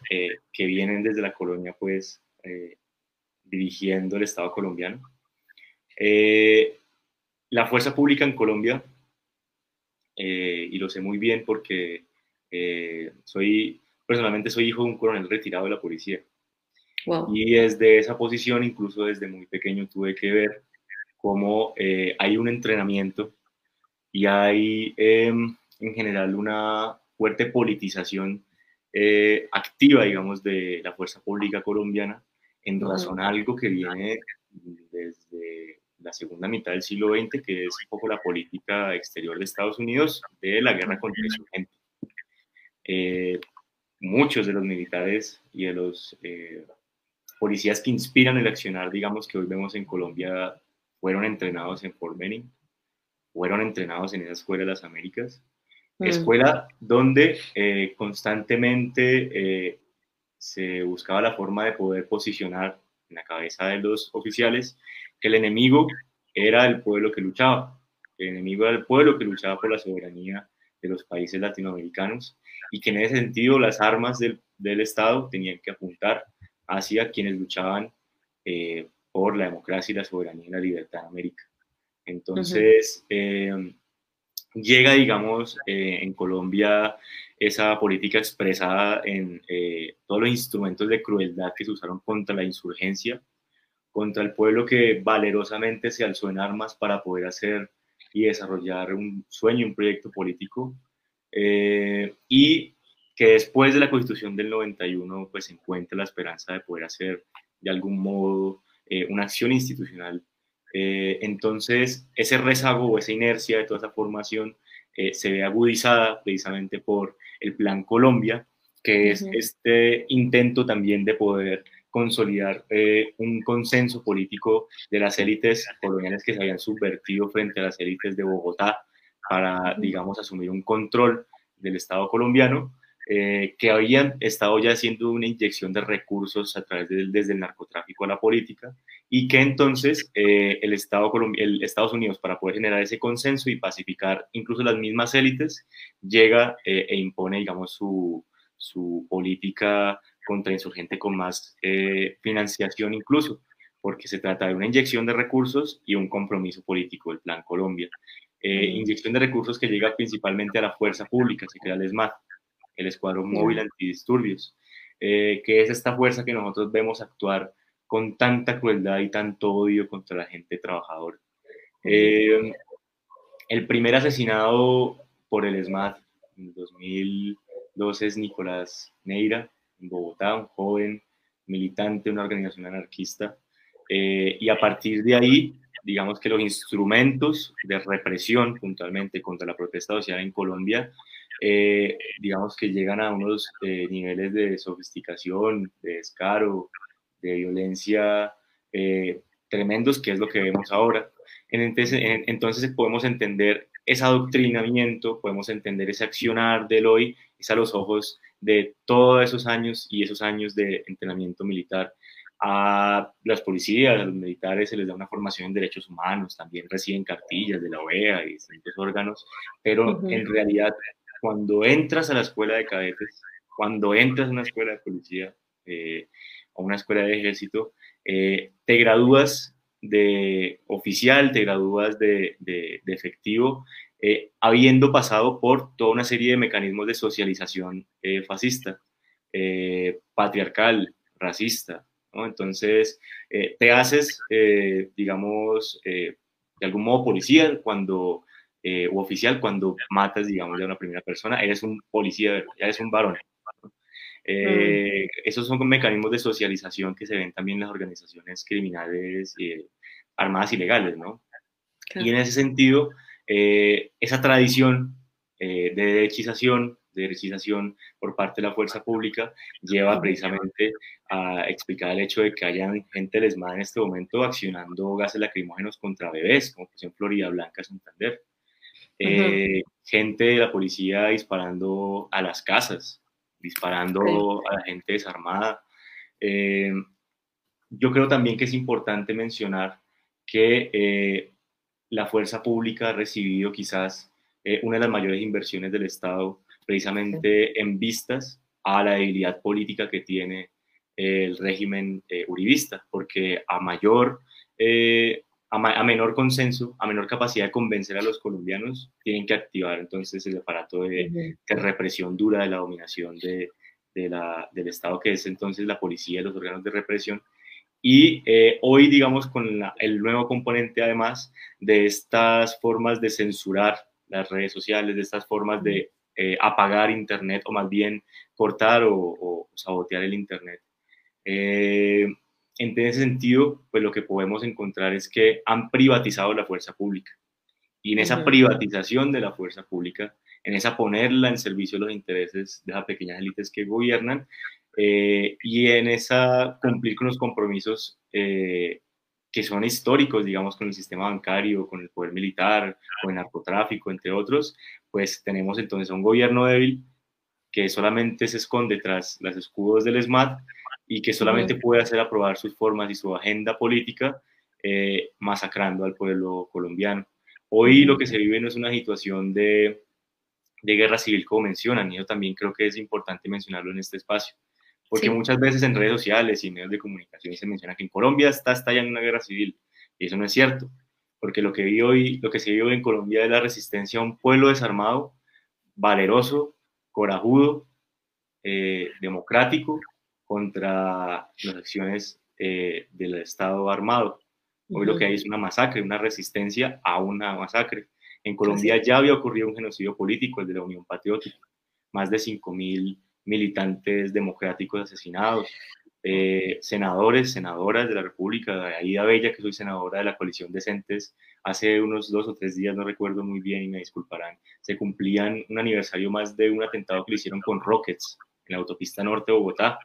[SPEAKER 2] que vienen desde la colonia, pues, dirigiendo el Estado colombiano. Eh, la fuerza pública en Colombia, eh, y lo sé muy bien porque eh, soy, personalmente soy hijo de un coronel retirado de la policía. Y desde esa posición, incluso desde muy pequeño, tuve que ver cómo hay un entrenamiento y hay em, en general una fuerte politización activa, digamos, de la fuerza pública colombiana en razón a algo que viene desde la segunda mitad del siglo XX, que es un poco la política exterior de Estados Unidos de la guerra contra el insurgente. Eh, muchos de los militares y de los eh, policías que inspiran el accionar, digamos, que hoy vemos en Colombia, fueron entrenados en Fort Benning, fueron entrenados en esa escuela de las Américas, mm. escuela donde eh, constantemente se buscaba la forma de poder posicionar en la cabeza de los oficiales que el enemigo era el pueblo que luchaba, el enemigo era el pueblo que luchaba por la soberanía de los países latinoamericanos y que en ese sentido las armas del, del Estado tenían que apuntar hacia quienes luchaban eh, por la democracia y la soberanía y la libertad en América. Entonces, eh, llega, digamos, eh, en Colombia esa política expresada en todos los instrumentos de crueldad que se usaron contra la insurgencia, contra el pueblo que valerosamente se alzó en armas para poder hacer y desarrollar un sueño, un proyecto político, eh, y que después de la constitución del 91 pues encuentra la esperanza de poder hacer de algún modo eh, una acción institucional. Eh, entonces, ese rezago o esa inercia de toda esa formación se ve agudizada precisamente por el Plan Colombia, que es este intento también de poder consolidar eh, un consenso político de las élites coloniales que se habían subvertido frente a las élites de Bogotá para, digamos, asumir un control del Estado colombiano, eh, que habían estado ya haciendo una inyección de recursos a través de, desde el narcotráfico a la política, y que entonces eh, el, Estado el Estados Unidos, para poder generar ese consenso y pacificar incluso las mismas élites, llega e impone, digamos, su, su política contrainsurgente con más eh, financiación incluso, porque se trata de una inyección de recursos y un compromiso político del Plan Colombia. Eh, inyección de recursos que llega principalmente a la fuerza pública, se crea el ESMAD, el Escuadrón Móvil Antidisturbios, eh, que es esta fuerza que nosotros vemos actuar con tanta crueldad y tanto odio contra la gente trabajadora. el primer asesinado por el ESMAD en 2012 es Nicolás Neira, en Bogotá, un joven militante de una organización anarquista. Eh, y a partir de ahí, digamos que los instrumentos de represión puntualmente contra la protesta social en Colombia, eh, digamos que llegan a unos eh, niveles de sofisticación, de descaro, de violencia tremendos, que es lo que vemos ahora. Entonces, entonces podemos entender ese adoctrinamiento, podemos entender ese accionar del hoy, es a los ojos de todos esos años y esos años de entrenamiento militar. A las policías, a los militares se les da una formación en derechos humanos, también reciben cartillas de la OEA y distintos órganos, pero en realidad cuando entras a la escuela de cadetes, cuando entras a una escuela de policía eh, o una escuela de ejército, eh, te gradúas de oficial, te gradúas de, de efectivo eh, habiendo pasado por toda una serie de mecanismos de socialización eh, fascista, eh, patriarcal, racista. Entonces, te haces, digamos, de algún modo policía cuando, o oficial cuando matas, digamos, a una primera persona, eres un policía, eres un varón. Mm. Esos son mecanismos de socialización que se ven también en las organizaciones criminales armadas ilegales, ¿no? Y en ese sentido, eh, esa tradición eh, de derechización derechización por parte de la fuerza pública lleva precisamente a explicar el hecho de que hayan gente del ESMAD en este momento accionando gases lacrimógenos contra bebés, como en Florida Blanca, Santander. Eh, gente de la policía disparando a las casas, disparando a la gente desarmada. Eh, yo creo también que es importante mencionar que eh, la fuerza pública ha recibido quizás una de las mayores inversiones del Estado precisamente en vistas a la debilidad política que tiene el régimen eh, uribista, porque a mayor, eh, a, menor consenso, a menor capacidad de convencer a los colombianos, tienen que activar entonces el aparato de, represión dura de la dominación de, la, del Estado, que es entonces la policía y los órganos de represión. Y eh, hoy, digamos, con el nuevo componente, además, de estas formas de censurar las redes sociales, de estas formas de eh, apagar Internet o más bien cortar o, sabotear el Internet. Eh, en ese sentido, pues lo que podemos encontrar es que han privatizado la fuerza pública. Y en esa privatización de la fuerza pública, en esa ponerla en servicio de los intereses de las pequeñas élites que gobiernan, eh, y en esa cumplir con los compromisos que son históricos, digamos, con el sistema bancario, con el poder militar, con el narcotráfico, entre otros, pues tenemos entonces un gobierno débil que solamente se esconde tras los escudos del ESMAD y que solamente puede hacer aprobar sus formas y su agenda política eh, masacrando al pueblo colombiano. Hoy lo que se vive no es una situación de, de guerra civil como mencionan, y yo también creo que es importante mencionarlo en este espacio. Porque muchas veces en redes sociales y medios de comunicación se menciona que en Colombia está estallando una guerra civil. Y eso no es cierto. Porque lo que, vi hoy, lo que se vive en Colombia es la resistencia a un pueblo desarmado, valeroso, corajudo, eh, democrático, contra las acciones eh, del Estado armado. Hoy lo que hay es una masacre, una resistencia a una masacre. En Colombia ya había ocurrido un genocidio político, el de la Unión Patriótica. Más de 5.000 militantes democráticos asesinados, eh, senadores, senadoras de la República, Aida Bella, que soy senadora de la coalición Decentes, hace unos dos o tres días, no recuerdo muy bien y me disculparán, se cumplían un aniversario más de un atentado que le hicieron con rockets en la autopista norte de Bogotá.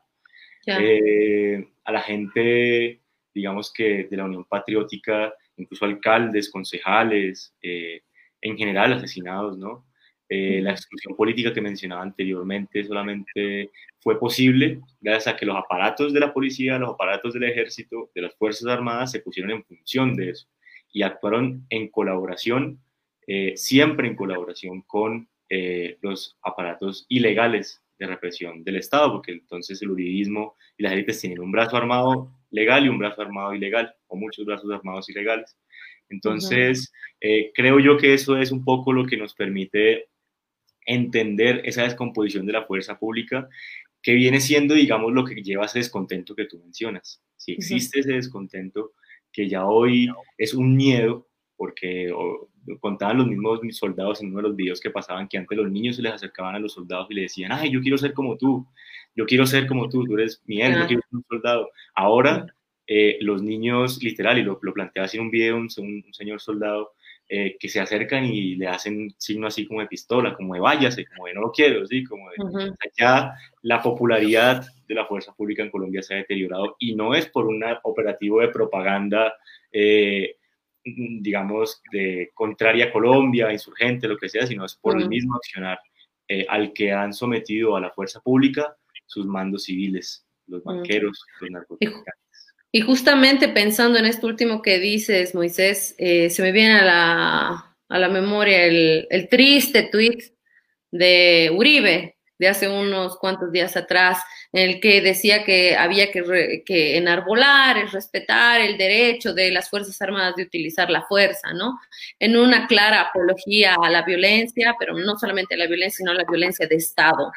[SPEAKER 2] Eh, a la gente, digamos que de la Unión Patriótica, incluso alcaldes, concejales, eh, en general asesinados, ¿no? Eh, la exclusión política que mencionaba anteriormente solamente fue posible gracias a que los aparatos de la policía, los aparatos del ejército, de las Fuerzas Armadas se pusieron en función de eso y actuaron en colaboración, eh, siempre en colaboración con eh, los aparatos ilegales de represión del Estado, porque entonces el uribismo y las élites tienen un brazo armado legal y un brazo armado ilegal, o muchos brazos armados ilegales. Entonces, creo yo que eso es un poco lo que nos permite entender esa descomposición de la fuerza pública que viene siendo, digamos, lo que lleva a ese descontento que tú mencionas. Si existe ese descontento, que ya hoy es un miedo, porque contaban los mismos soldados en uno de los videos que pasaban que antes los niños se les acercaban a los soldados y le decían, ay, yo quiero ser como tú, yo quiero ser como tú, tú eres mi yo quiero ser un soldado. Ahora, eh, los niños, literal, y lo, lo plantea así en un video un, un señor soldado, eh, que se acercan y le hacen signo así como de pistola, como de váyase, como de no lo quiero, ¿sí? Como de, ya la popularidad de la fuerza pública en Colombia se ha deteriorado y no es por un operativo de propaganda, eh, digamos, de contraria a Colombia, insurgente, lo que sea, sino es por el mismo accionar eh, al que han sometido a la fuerza pública sus mandos civiles, los banqueros, los narcotraficantes.
[SPEAKER 1] Y justamente pensando en esto último que dices, Moisés, eh, se me viene a la, a la memoria el, el triste tweet de Uribe de hace unos cuantos días atrás, en el que decía que había que, que, enarbolar, es respetar el derecho de las Fuerzas Armadas de utilizar la fuerza, ¿no? En una clara apología a la violencia, pero no solamente a la violencia, sino a la violencia de Estado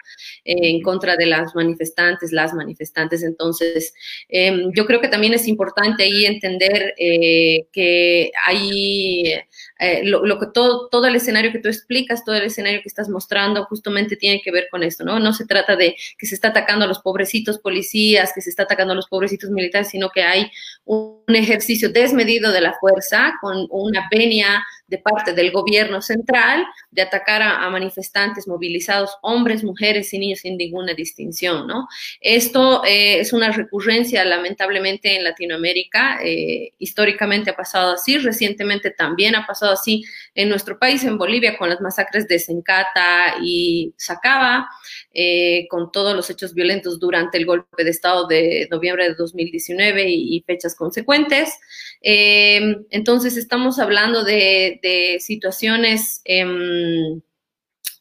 [SPEAKER 1] eh, en contra de las manifestantes, las manifestantes. Entonces, eh, yo creo que también es importante ahí entender eh, que hay eh, lo, lo, que todo, todo el escenario que tú explicas, todo el escenario que estás mostrando, justamente tiene que ver con esto, ¿no? No se trata de que se está atacando a los pobrecitos policías, que se está atacando a los pobrecitos militares, sino que hay un ejercicio desmedido de la fuerza con una venia de parte del gobierno central de atacar a, manifestantes movilizados, hombres, mujeres y niños sin ninguna distinción, ¿no? Esto eh, es una recurrencia, lamentablemente, en Latinoamérica. Eh, históricamente ha pasado así, recientemente también ha pasado así en nuestro país, en Bolivia, con las masacres de Sencata y Sacaba, eh, con todos los hechos violentos durante el golpe de Estado de noviembre de 2019 y, fechas consecuentes. Entonces, estamos hablando de, situaciones em,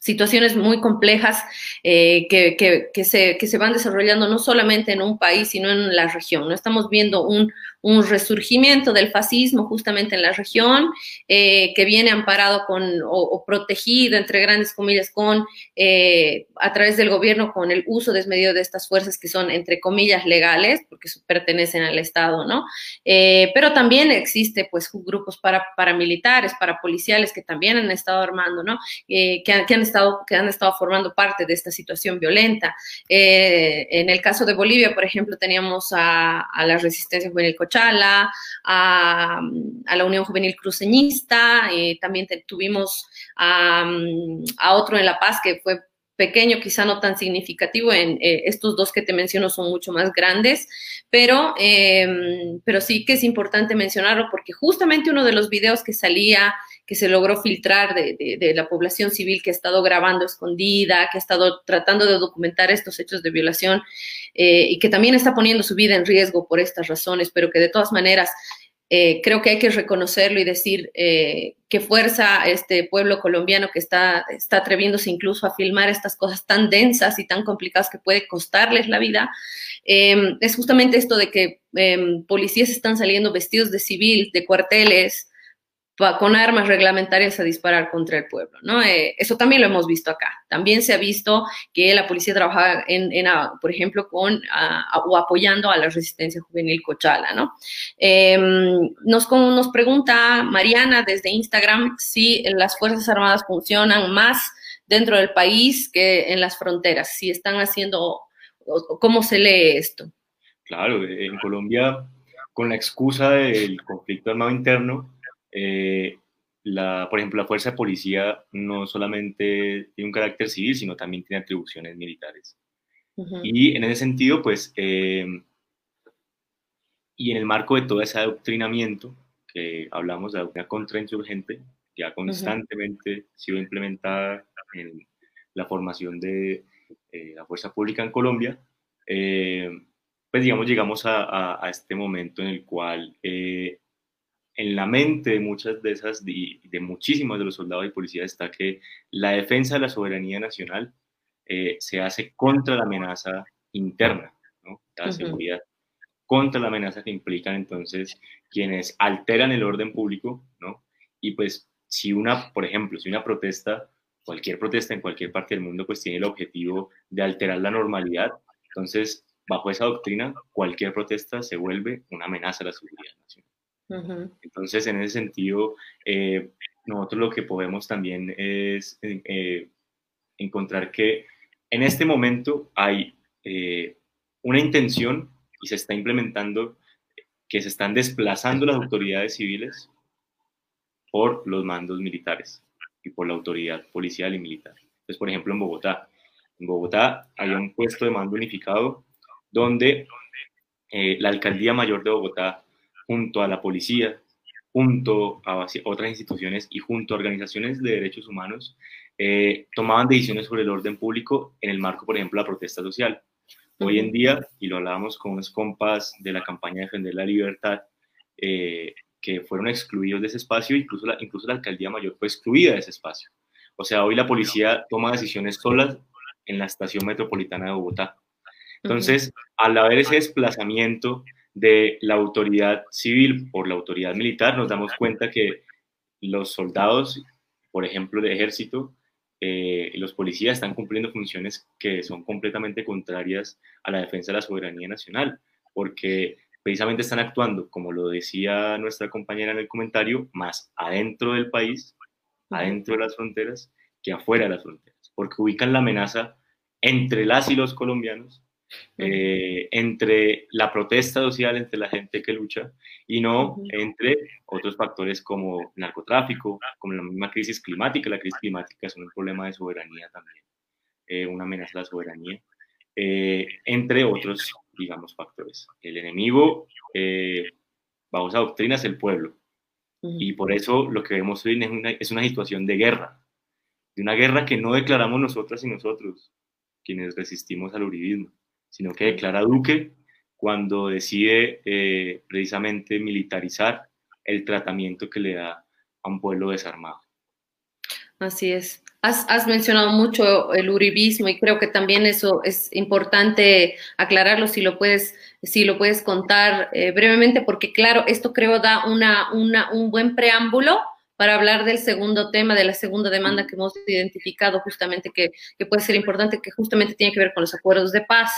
[SPEAKER 1] situaciones muy complejas eh, que, que, se, que, se, van desarrollando no solamente en un país, sino en la región. ¿no? Estamos viendo un, un resurgimiento del fascismo justamente en la región, eh, que viene amparado con, o, protegido, entre grandes comillas, con, eh, a través del gobierno con el uso desmedido de estas fuerzas que son, entre comillas, legales, porque pertenecen al Estado, ¿no? Eh, pero también existe, pues, grupos para, paramilitares, parapoliciales, que también han estado armando, ¿no? que, han, estado, que han estado formando parte de esta situación violenta. en el caso de Bolivia, por ejemplo, teníamos a, a la resistencia juvenil Chala, a, la Unión Juvenil Cruceñista, eh, también tuvimos a, otro en La Paz que fue pequeño, quizá no tan significativo, en eh, estos dos que te menciono son mucho más grandes, pero, em, pero sí que es importante mencionarlo porque justamente uno de los videos que salía que se logró filtrar de, la población civil que ha estado grabando escondida, que ha estado tratando de documentar estos hechos de violación eh, y que también está poniendo su vida en riesgo por estas razones, pero que de todas maneras eh, creo que hay que reconocerlo y decir eh, qué fuerza este pueblo colombiano que está, está atreviéndose incluso a filmar estas cosas tan densas y tan complicadas que puede costarles la vida. es justamente esto de que policías están saliendo vestidos de civil, de cuarteles, con armas reglamentarias a disparar contra el pueblo, ¿no? Eh, eso también lo hemos visto acá. También se ha visto que la policía trabaja, en, por ejemplo, con o apoyando a la resistencia juvenil Cochala, ¿no? Em, nos, nos pregunta Mariana desde Instagram si las Fuerzas Armadas funcionan más dentro del país que en las fronteras, si están haciendo, ¿cómo se lee esto?
[SPEAKER 2] Claro, en Colombia, con la excusa del conflicto armado interno, eh, la, por ejemplo, la fuerza de policía no solamente tiene un carácter civil, sino también tiene atribuciones militares. Y en ese sentido, pues, eh, y en el marco de todo ese adoctrinamiento, que hablamos de doctrina contrainsurgente, ya constantemente ha sido implementada en la formación de eh, la fuerza pública en Colombia, pues digamos, llegamos a, a, este momento en el cual en la mente de muchas de esas, de, de muchísimos de los soldados y policías está que la defensa de la soberanía nacional eh, se hace contra la amenaza interna, ¿no? la seguridad, contra la amenaza que implican entonces quienes alteran el orden público, ¿no? Y pues si una, por ejemplo, si una protesta, cualquier protesta en cualquier parte del mundo, pues tiene el objetivo de alterar la normalidad, entonces bajo esa doctrina, cualquier protesta se vuelve una amenaza a la seguridad nacional. Entonces, en ese sentido, eh, nosotros lo que podemos también es eh, encontrar que en este momento hay eh, una intención y se está implementando que se están desplazando las autoridades civiles por los mandos militares y por la autoridad policial y militar. Entonces, por ejemplo, en Bogotá. En Bogotá hay un puesto de mando unificado donde la Alcaldía Mayor de Bogotá junto a la policía, junto a otras instituciones y junto a organizaciones de derechos humanos, eh, tomaban decisiones sobre el orden público en el marco, por ejemplo, de la protesta social. Hoy en día, y lo hablábamos con unos compas de la campaña de Defender la Libertad, eh, que fueron excluidos de ese espacio, incluso la, incluso la alcaldía mayor fue excluida de ese espacio. O sea, hoy la policía toma decisiones solas en la estación metropolitana de Bogotá. Entonces, al haber ese desplazamiento de la autoridad civil por la autoridad militar, nos damos cuenta que los soldados, por ejemplo, de ejército, eh, los policías están cumpliendo funciones que son completamente contrarias a la defensa de la soberanía nacional, porque precisamente están actuando, como lo decía nuestra compañera en el comentario, más adentro del país, adentro de las fronteras, que afuera de las fronteras, porque ubican la amenaza entre las y los colombianos eh, entre la protesta social, entre la gente que lucha, y no entre otros factores como narcotráfico, como la misma crisis climática. La crisis climática es un problema de soberanía también, eh, una amenaza a la soberanía, eh, entre otros, digamos, factores. El enemigo, bajo esa doctrina, es el pueblo. Y por eso lo que vemos hoy es una, es una situación de guerra, de una guerra que no declaramos nosotras y nosotros, quienes resistimos al uribismo sino que declara Duque cuando decide eh, precisamente militarizar el tratamiento que le da a un pueblo desarmado.
[SPEAKER 1] Así es. Has, mencionado mucho el uribismo y creo que también eso es importante aclararlo si lo puedes, si lo puedes contar eh, brevemente, porque claro, esto creo da una, un buen preámbulo para hablar del segundo tema, de la segunda demanda que hemos identificado justamente que, que puede ser importante, que justamente tiene que ver con los acuerdos de paz.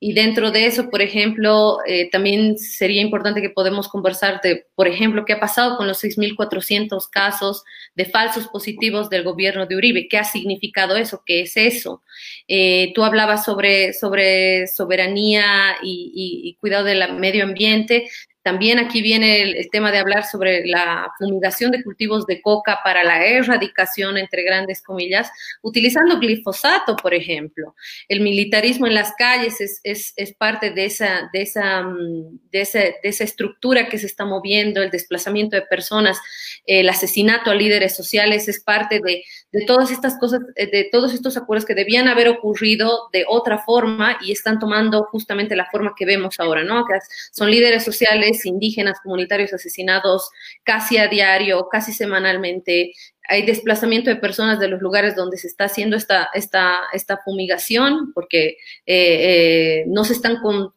[SPEAKER 1] Y dentro de eso, por ejemplo, eh, también sería importante que podemos conversar de, por ejemplo, qué ha pasado con los 6.400 casos de falsos positivos del gobierno de Uribe. ¿Qué ha significado eso? ¿Qué es eso? Eh, tú hablabas sobre, sobre soberanía y cuidado del medio ambiente. También aquí viene el, tema de hablar sobre la fumigación de cultivos de coca para la erradicación, entre grandes comillas, utilizando glifosato, por ejemplo. El militarismo en las calles es, es, es parte de esa, de, esa, mm, de, esa, de esa estructura que se está moviendo, el desplazamiento de personas, el asesinato a líderes sociales es parte de, de todas estas cosas, eh, de todos estos acuerdos que debían haber ocurrido de otra forma y están tomando justamente la forma que vemos ahora, ¿no? Que son líderes sociales indígenas comunitarios asesinados casi a diario, casi semanalmente. Hay desplazamiento de personas de los lugares donde se está haciendo esta, esta, esta fumigación porque eh, eh, no, se están con,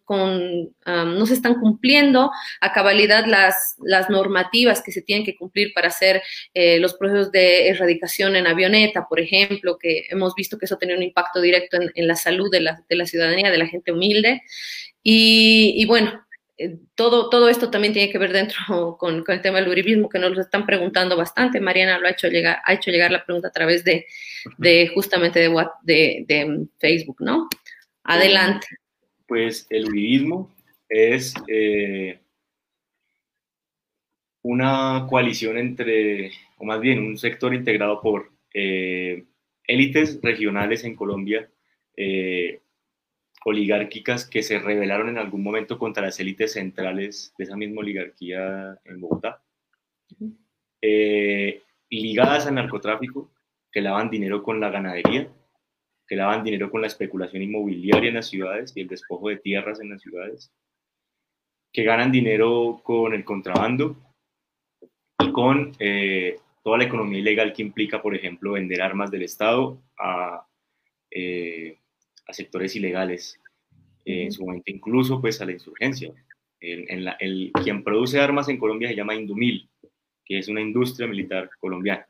[SPEAKER 1] no se están cumpliendo a cabalidad las, las normativas que se tienen que cumplir para hacer eh, los procesos de erradicación en avioneta, por ejemplo, que hemos visto que eso tiene un impacto directo en, la salud de la, de la, ciudadanía, de la gente humilde. Y, y bueno, todo, todo esto también tiene que ver dentro con, el tema del uribismo, que nos lo están preguntando bastante. Mariana lo ha hecho llegar, ha hecho llegar la pregunta a través de, de justamente de, de, de, Facebook, ¿no? Adelante.
[SPEAKER 2] Pues el uribismo es eh, una coalición entre, o más bien un sector integrado por eh, élites regionales en Colombia, oligárquicas que se rebelaron en algún momento contra las élites centrales de esa misma oligarquía en Bogotá, eh, ligadas al narcotráfico, que lavan dinero con la ganadería, que lavan dinero con la especulación inmobiliaria en las ciudades y el despojo de tierras en las ciudades, que ganan dinero con el contrabando y con eh, toda la economía ilegal que implica, por ejemplo, vender armas del Estado a... Eh, a sectores ilegales, eh, en su momento incluso pues a la insurgencia. En, el, quien produce armas en Colombia se llama Indumil, que es una industria militar colombiana.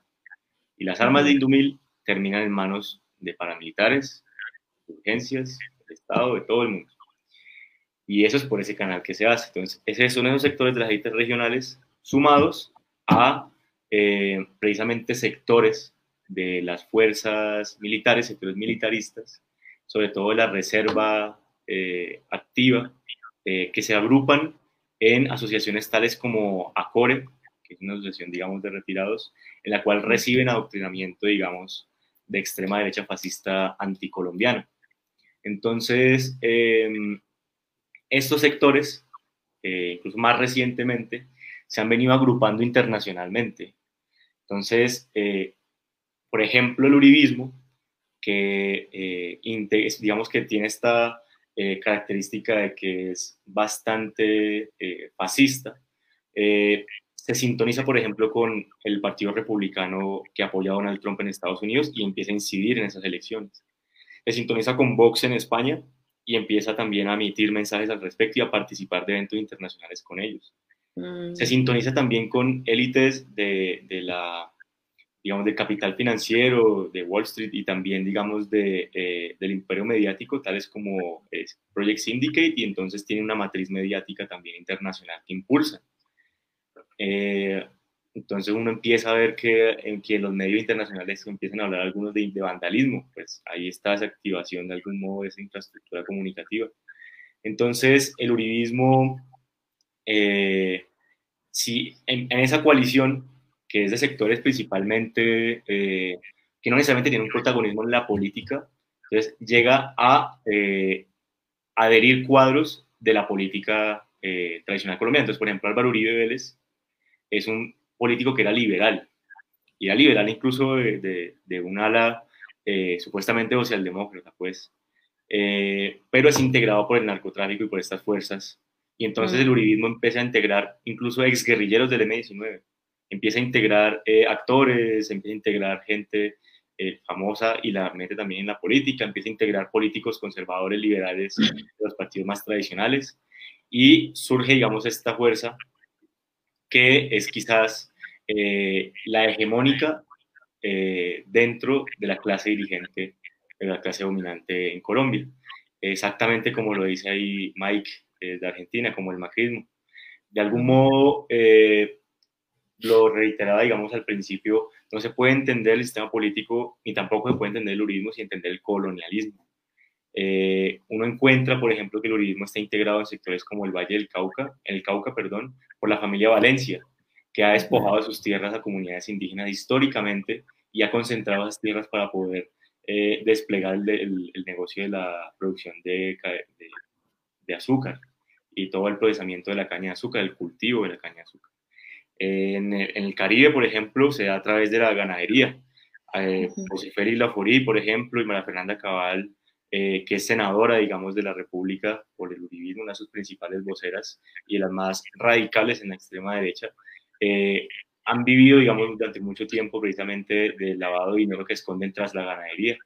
[SPEAKER 2] Y las armas de Indumil terminan en manos de paramilitares, urgencias, del Estado, de todo el mundo. Y eso es por ese canal que se hace. Entonces, esos son esos sectores de las élites regionales sumados a eh, precisamente sectores de las fuerzas militares, sectores militaristas, sobre todo la reserva eh, activa, eh, que se agrupan en asociaciones tales como ACORE, que es una asociación, digamos, de retirados, en la cual reciben adoctrinamiento, digamos, de extrema derecha fascista anticolombiano. Entonces, em, estos sectores, eh, incluso más recientemente, se han venido agrupando internacionalmente. Entonces, por ejemplo, el uribismo que eh, digamos que tiene esta eh, característica de que es bastante eh, fascista. se sintoniza, por ejemplo, con el Partido Republicano que apoya a Donald Trump en Estados Unidos y empieza a incidir en esas elecciones. Se sintoniza con Vox en España y empieza también a emitir mensajes al respecto y a participar de eventos internacionales con ellos. Mm. Se sintoniza también con élites de, de la digamos, de capital financiero, de Wall Street y también, digamos, de, eh, del imperio mediático, tales como Project Syndicate, y entonces tiene una matriz mediática también internacional que impulsa. Eh, entonces uno empieza a ver que en que los medios internacionales empiezan a hablar algunos de, de, vandalismo, pues ahí está esa activación de algún modo de esa infraestructura comunicativa. Entonces el uribismo, eh, si en, esa coalición, que es de sectores principalmente, eh, que no necesariamente tiene un protagonismo en la política, entonces llega a eh, adherir cuadros de la política tradicional colombiana. Entonces, por ejemplo, Álvaro Uribe Vélez es un político que era liberal, y era liberal incluso de, de, un ala eh, supuestamente socialdemócrata, pues, eh, pero es integrado por el narcotráfico y por estas fuerzas, y entonces el uribismo empieza a integrar incluso exguerrilleros del M-19, empieza a integrar eh, actores, empieza a integrar gente famosa y la mete también en la política, empieza a integrar políticos conservadores, liberales de los partidos más tradicionales, y surge, digamos, esta fuerza que es quizás eh, la hegemónica eh, dentro de la clase dirigente, de la clase dominante en Colombia. Exactamente como lo dice ahí Mike eh, de Argentina, como el macrismo. De algún modo, lo reiteraba, digamos, al principio, no se puede entender el sistema político ni tampoco se puede entender el uribismo sin entender el colonialismo. uno encuentra, por ejemplo, que el uribismo está integrado en sectores como el Valle del Cauca, el Cauca, perdón, por la familia Valencia, que ha despojado de sus tierras a comunidades indígenas históricamente y ha concentrado esas tierras para poder eh, desplegar el, negocio de la producción de, de, azúcar y todo el procesamiento de la caña de azúcar, el cultivo de la caña de azúcar. En, el, Caribe, por ejemplo, se da a través de la ganadería. Eh, José Félix Laforí, por ejemplo, y María Fernanda Cabal, eh, que es senadora, digamos, de la República por el uribismo, una de sus principales voceras y de las más radicales en la extrema derecha, eh, han vivido, digamos, durante mucho tiempo precisamente del lavado de dinero que esconden tras la ganadería.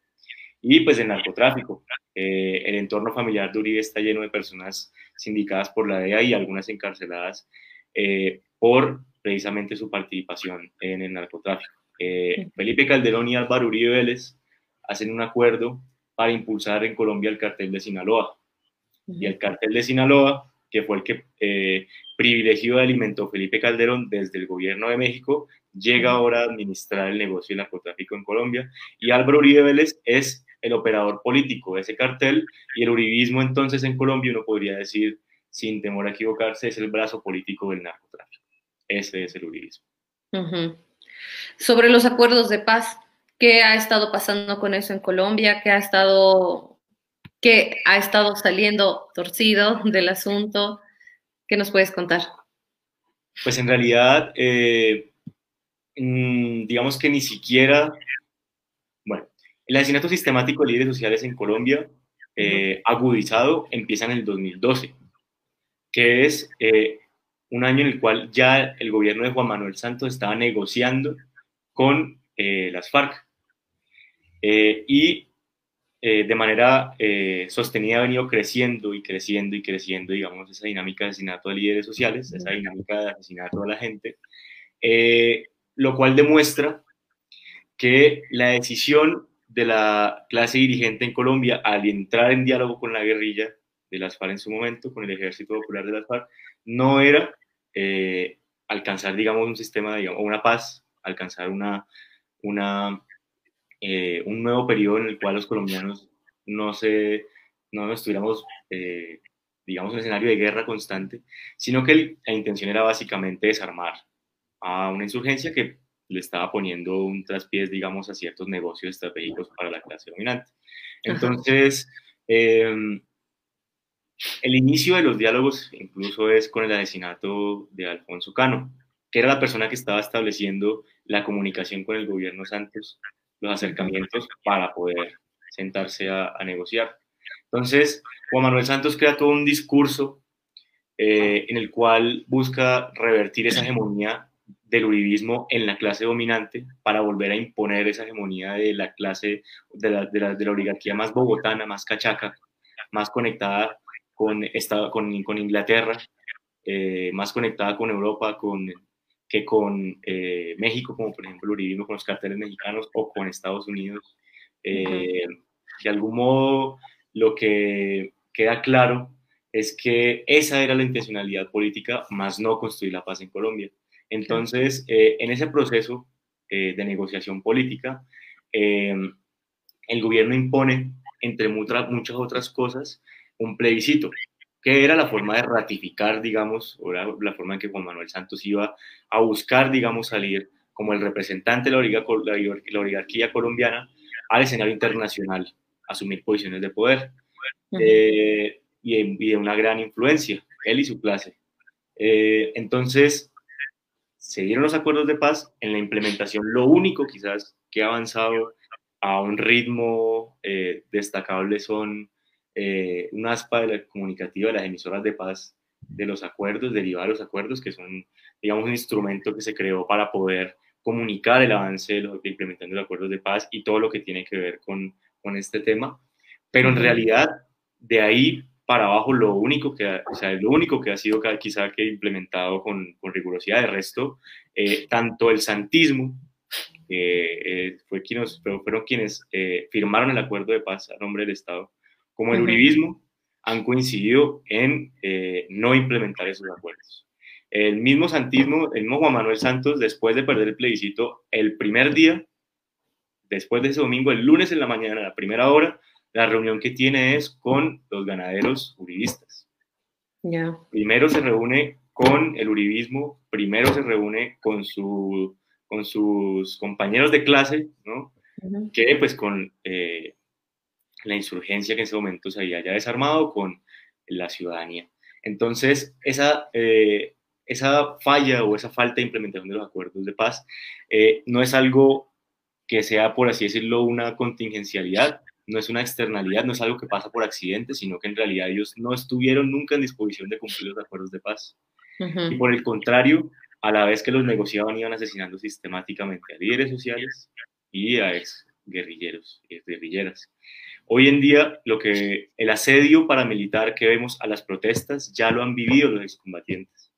[SPEAKER 2] Y pues el narcotráfico. Eh, el entorno familiar de Uribe está lleno de personas sindicadas por la DEA y algunas encarceladas por precisamente su participación en el narcotráfico. Felipe Calderón y Álvaro Uribe Vélez hacen un acuerdo para impulsar en Colombia el cartel de Sinaloa. Y el cartel de Sinaloa, que fue el que eh, privilegió alimentó Felipe Calderón desde el gobierno de México, llega ahora a administrar el negocio del narcotráfico en Colombia. Y Álvaro Uribe Vélez es el operador político de ese cartel y el uribismo entonces en Colombia, uno podría decir, sin temor a equivocarse, es el brazo político del narcotráfico. Ese es el uribismo.
[SPEAKER 1] Sobre los acuerdos de paz, qué ha estado pasando con eso en Colombia, qué ha estado, qué ha estado saliendo torcido del asunto. ¿Qué nos puedes contar?
[SPEAKER 2] Pues en realidad, eh, mm, digamos que ni siquiera, bueno, el asesinato sistemático de líderes sociales en Colombia, eh, agudizado, empieza en el 2012, que es eh, un año en el cual ya el gobierno de Juan Manuel Santos estaba negociando con las FARC. Eh, y eh, de manera eh, sostenida ha venido creciendo y creciendo y creciendo, digamos, esa dinámica de asesinato de líderes sociales, esa dinámica de asesinato a la gente, lo cual demuestra que la decisión de la clase dirigente en Colombia al entrar en diálogo con la guerrilla de las FARC en su momento, con el Ejército Popular de las FARC, no era alcanzar, digamos, un sistema, digamos, una paz, alcanzar una, una eh, un nuevo periodo en el cual los colombianos no, se, no estuviéramos, eh, digamos, en un escenario de guerra constante, sino que la intención era básicamente desarmar a una insurgencia que le estaba poniendo un traspiés, digamos, a ciertos negocios estratégicos para la clase dominante. Entonces, em, el inicio de los diálogos incluso es con el asesinato de Alfonso Cano, que era la persona que estaba estableciendo la comunicación con el gobierno Santos los acercamientos para poder sentarse a, negociar. Entonces, Juan Manuel Santos crea todo un discurso eh, en el cual busca revertir esa hegemonía del uribismo en la clase dominante para volver a imponer esa hegemonía de la clase, de la, de la, de la oligarquía más bogotana, más cachaca, más conectada con, con, con Inglaterra, eh, más conectada con Europa, con que con eh, México, como por ejemplo el uribismo con los carteles mexicanos o con Estados Unidos. Eh, de algún modo, lo que queda claro es que esa era la intencionalidad política, más no construir la paz en Colombia. Entonces, eh, en ese proceso eh, de negociación política, eh, el gobierno impone, entre muchas otras cosas, un plebiscito, que era la forma de ratificar, digamos, o la, la forma en que Juan Manuel Santos iba a buscar, digamos, salir como el representante de la, oligarquía colombiana al escenario internacional, asumir posiciones de poder eh, y, de, una gran influencia, él y su clase. Eh, entonces, se dieron los acuerdos de paz en la implementación. Lo único quizás que ha avanzado a un ritmo eh, destacable son un aspa de la comunicativa de las emisoras de paz de los acuerdos, derivados de los acuerdos, que son, digamos, un instrumento que se creó para poder comunicar el avance de, los, de implementando los acuerdos de paz y todo lo que tiene que ver con, con este tema. Pero en realidad, de ahí para abajo, lo único que, o sea, lo único que ha sido quizá que implementado con, con rigurosidad, de resto, eh, tanto el santismo, eh, fue quienes, fueron quienes eh, firmaron el acuerdo de paz a nombre del Estado, como el uribismo, han coincidido en no implementar esos acuerdos. El mismo santismo, el mismo Juan Manuel Santos, después de perder el plebiscito, el primer día, después de ese domingo, el lunes en la mañana, a la primera hora, la reunión que tiene es con los ganaderos uribistas. Primero se reúne con el uribismo, primero se reúne con, su, con sus compañeros de clase, ¿no? Que pues con eh, la insurgencia que en ese momento se había ya desarmado con la ciudadanía. Entonces, esa, eh, esa falla o esa falta de implementación de los acuerdos de paz eh, no es algo que sea, por así decirlo, una contingencialidad, no es una externalidad, no es algo que pasa por accidente, sino que en realidad ellos no estuvieron nunca en disposición de cumplir los acuerdos de paz. Y por el contrario, a la vez que los negociaban, iban asesinando sistemáticamente a líderes sociales y a ex guerrilleros y ex guerrilleras. Hoy en día, lo que el asedio paramilitar que vemos a las protestas ya lo han vivido los excombatientes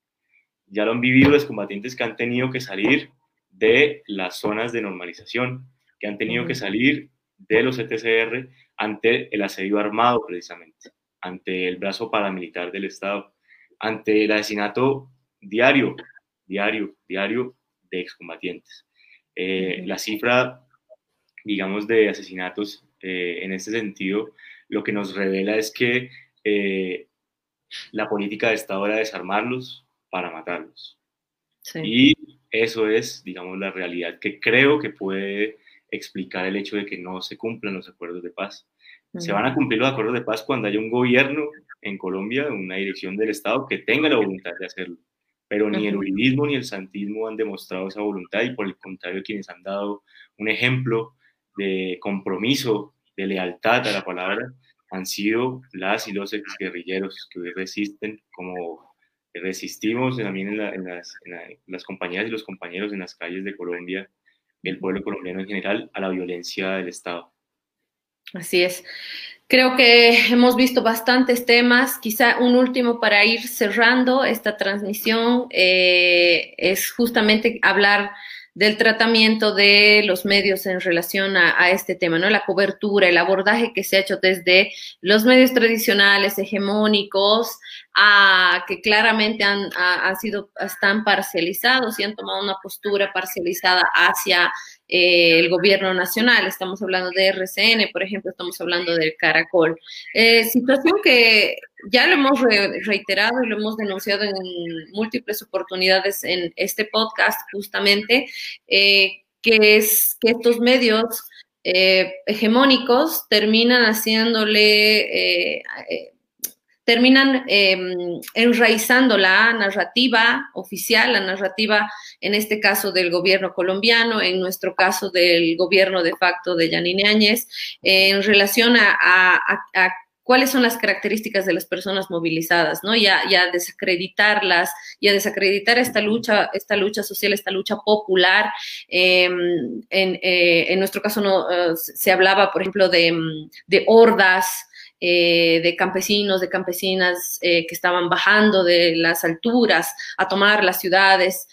[SPEAKER 2] ya lo han vivido los combatientes que han tenido que salir de las zonas de normalización, que han tenido que salir de los ETCR ante el asedio armado precisamente, ante el brazo paramilitar del Estado, ante el asesinato diario, diario, diario de excombatientes. Eh, la cifra, digamos, de asesinatos eh, en este sentido, lo que nos revela es que eh, la política de Estado era desarmarlos, para matarlos. Y eso es, digamos, la realidad que creo que puede explicar el hecho de que no se cumplan los acuerdos de paz. Se van a cumplir los acuerdos de paz cuando haya un gobierno en Colombia, una dirección del Estado que tenga la voluntad de hacerlo. Pero ni el uribismo ni el santismo han demostrado esa voluntad y por el contrario quienes han dado un ejemplo de compromiso, de lealtad a la palabra, han sido las y los guerrilleros que hoy resisten como resistimos también en, las, compañías y los compañeros en las calles de Colombia el pueblo colombiano en general a la violencia del Estado.
[SPEAKER 1] Así es. Creo que hemos visto bastantes temas. Quizá un último para ir cerrando esta transmisión eh, es justamente hablar del tratamiento de los medios en relación a, este tema, ¿no? La cobertura, el abordaje que se ha hecho desde los medios tradicionales, hegemónicos, a que claramente han, sido, están parcializados y han tomado una postura parcializada hacia eh, el gobierno nacional. Estamos hablando de RCN, por ejemplo, estamos hablando del Caracol. Eh, situación que ya lo hemos reiterado y lo hemos denunciado en múltiples oportunidades en este podcast, justamente, eh, que es que estos medios hegemónicos terminan haciéndole terminan em, enraizando la narrativa oficial, la narrativa en este caso del gobierno colombiano, en nuestro caso del gobierno de facto de Yanine Áñez, en relación a, cuáles son las características de las personas movilizadas, ¿no? Y a, desacreditarlas, y a desacreditar esta lucha, esta lucha social, esta lucha popular. Em, eh, en, nuestro caso no, eh, se hablaba, por ejemplo, de, de hordas, eh, de campesinos, de campesinas eh, que estaban bajando de las alturas a tomar las ciudades,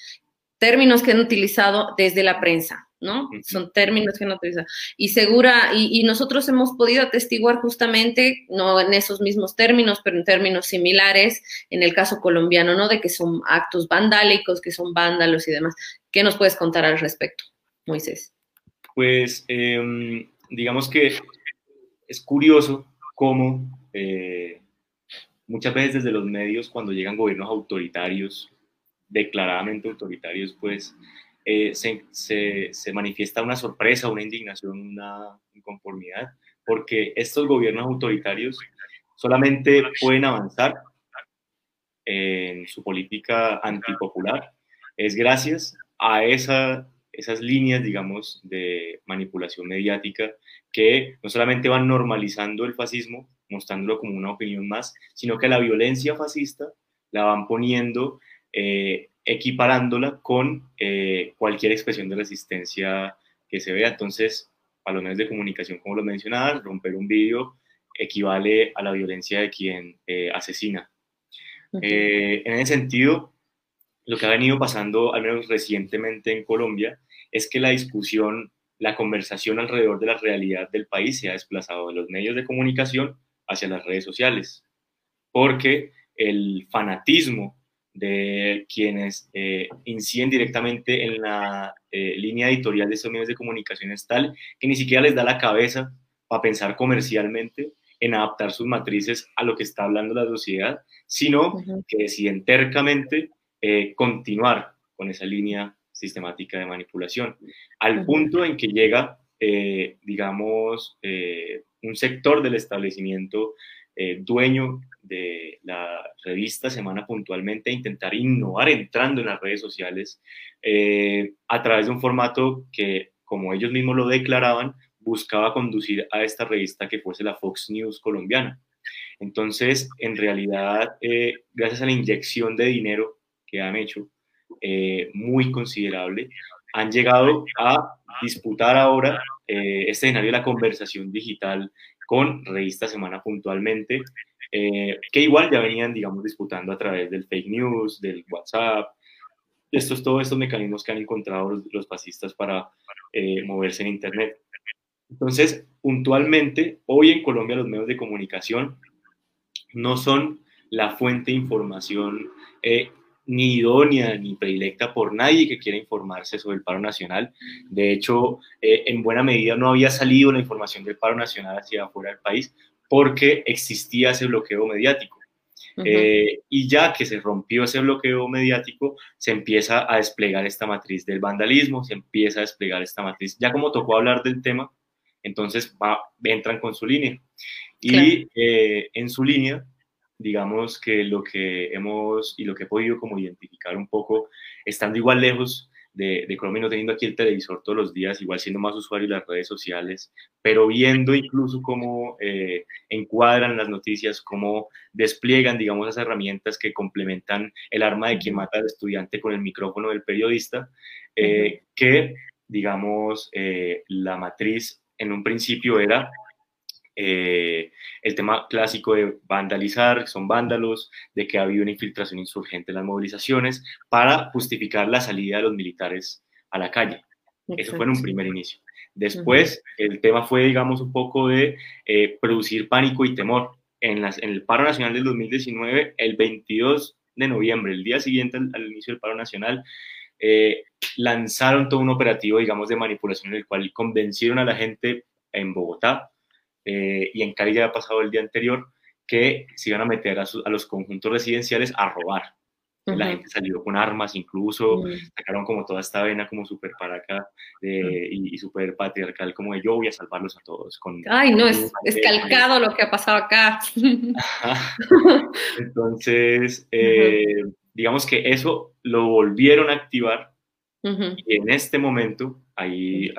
[SPEAKER 1] términos que han utilizado desde la prensa. ¿no? Son términos que no utiliza. Y segura, y, nosotros hemos podido atestiguar justamente, no en esos mismos términos, pero en términos similares, en el caso colombiano, ¿no? De que son actos vandálicos, que son vándalos y demás. ¿Qué nos puedes contar al respecto, Moisés?
[SPEAKER 2] Pues em, digamos que es curioso cómo eh, muchas veces desde los medios, cuando llegan gobiernos autoritarios, declaradamente autoritarios, pues eh, se, se, manifiesta una sorpresa, una indignación, una inconformidad, porque estos gobiernos autoritarios solamente pueden avanzar en su política antipopular. Es gracias a esa, esas líneas, digamos, de manipulación mediática que no solamente van normalizando el fascismo, mostrándolo como una opinión más, sino que la violencia fascista la van poniendo eh, equiparándola con eh, cualquier expresión de resistencia que se vea. Entonces, a los medios de comunicación, como lo mencionaba, romper un vídeo equivale a la violencia de quien eh, asesina. Eh, en ese sentido, lo que ha venido pasando, al menos recientemente en Colombia, es que la discusión, la conversación alrededor de la realidad del país se ha desplazado de los medios de comunicación hacia las redes sociales, porque el fanatismo de quienes eh, inciden directamente en la eh, línea editorial de estos medios de comunicación es tal que ni siquiera les da la cabeza para pensar comercialmente en adaptar sus matrices a lo que está hablando la sociedad, sino que deciden tercamente eh, continuar con esa línea sistemática de manipulación, al punto en que llega, digamos, un sector del establecimiento dueño de la revista Semana puntualmente intentar innovar entrando en las redes sociales eh, a través de un formato que, como ellos mismos lo declaraban, buscaba conducir a esta revista que fuese la Fox News colombiana. Entonces, en realidad, eh, gracias a la inyección de dinero que han hecho, eh, muy considerable, han llegado a disputar ahora este escenario de la conversación digital con Revista Semana puntualmente, eh, que igual ya venían, digamos, disputando a través del fake news, del WhatsApp, estos, todos estos mecanismos que han encontrado los, fascistas para eh, moverse en Internet. Entonces, puntualmente, hoy en Colombia los medios de comunicación no son la fuente de información eh, ni idónea ni predilecta por nadie que quiera informarse sobre el paro nacional. De hecho, en buena medida no había salido la información del paro nacional hacia afuera del país porque existía ese bloqueo mediático. Eh, y ya que se rompió ese bloqueo mediático, se empieza a desplegar esta matriz del vandalismo, se empieza a desplegar esta matriz. Ya como tocó hablar del tema, entonces va, entran con su línea. Y eh, en su línea, digamos que lo que hemos y lo que he podido como identificar un poco, estando igual lejos de, de Colombia, no teniendo aquí el televisor todos los días, igual siendo más usuario de las redes sociales, pero viendo incluso cómo eh, encuadran las noticias, cómo despliegan, digamos, esas herramientas que complementan el arma de quien mata al estudiante con el micrófono del periodista, eh, que, digamos, eh, la matriz en un principio era eh, el tema clásico de vandalizar, son vándalos, de que había una infiltración insurgente en las movilizaciones para justificar la salida de los militares a la calle. Eso fue en un primer inicio. Después, el tema fue, digamos, un poco de eh, producir pánico y temor. En, las, en, el paro nacional del 2019, el 22 de noviembre, el día siguiente al, inicio del paro nacional, eh, lanzaron todo un operativo, digamos, de manipulación en el cual convencieron a la gente en Bogotá eh, y en Cali ya ha pasado el día anterior, que se iban a meter a, los conjuntos residenciales a robar. La gente salió con armas, incluso sacaron como toda esta vena como súper para acá y, súper patriarcal, como de yo voy a salvarlos a todos. Con,
[SPEAKER 1] Ay, no, es, es calcado lo que ha pasado acá.
[SPEAKER 2] Entonces, eh, digamos que eso lo volvieron a activar y en este momento Ahí,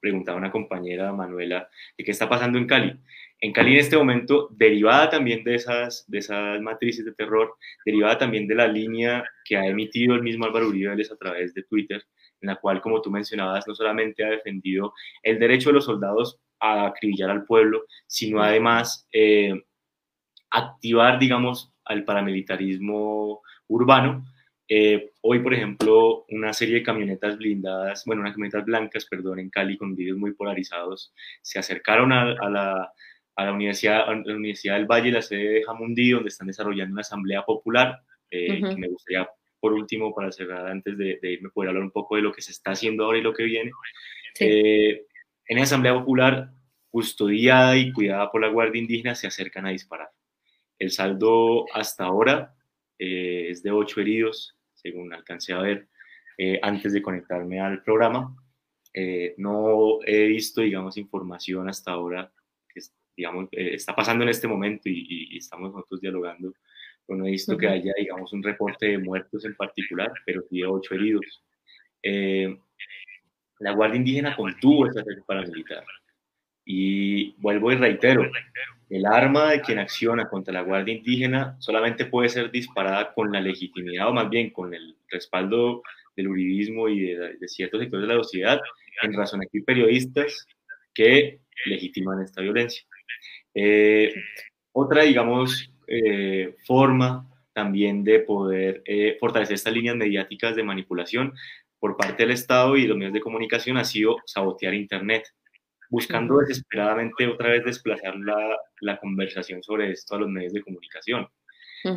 [SPEAKER 2] preguntaba una compañera, Manuela, de qué está pasando en Cali. En Cali en este momento, derivada también de esas, de esas matrices de terror, derivada también de la línea que ha emitido el mismo Álvaro Uribe Vélez a través de Twitter, en la cual, como tú mencionabas, no solamente ha defendido el derecho de los soldados a acribillar al pueblo, sino además eh, activar, digamos, al paramilitarismo urbano, Eh, hoy, por ejemplo, una serie de camionetas blindadas, bueno, unas camionetas blancas, perdón, en Cali con vídeos muy polarizados, se acercaron a, la, a, la, universidad, a la Universidad del Valle, la sede de Jamundí, donde están desarrollando una asamblea popular, eh, que me gustaría, por último, para cerrar, antes de, irme, poder hablar un poco de lo que se está haciendo ahora y lo que viene. Eh, en esa asamblea popular, custodiada y cuidada por la Guardia Indígena, se acercan a disparar. El saldo hasta ahora es de ocho heridos, según alcancé a ver eh, antes de conectarme al programa. Eh, no he visto, digamos, información hasta ahora que, digamos, eh, está pasando en este momento y, estamos nosotros dialogando, pero no he visto que haya, digamos, un reporte de muertos en particular, pero sí de ocho heridos. la Guardia Indígena contuvo esta ataque paramilitar. Y vuelvo y reitero, el arma de quien acciona contra la Guardia Indígena solamente puede ser disparada con la legitimidad o más bien con el respaldo del uribismo y de, ciertos sectores de la sociedad, en razón aquí periodistas que legitiman esta violencia. Eh, otra, digamos, eh, forma también de poder eh, fortalecer estas líneas mediáticas de manipulación por parte del Estado y los medios de comunicación ha sido sabotear Internet buscando desesperadamente otra vez desplazar la, la, conversación sobre esto a los medios de comunicación.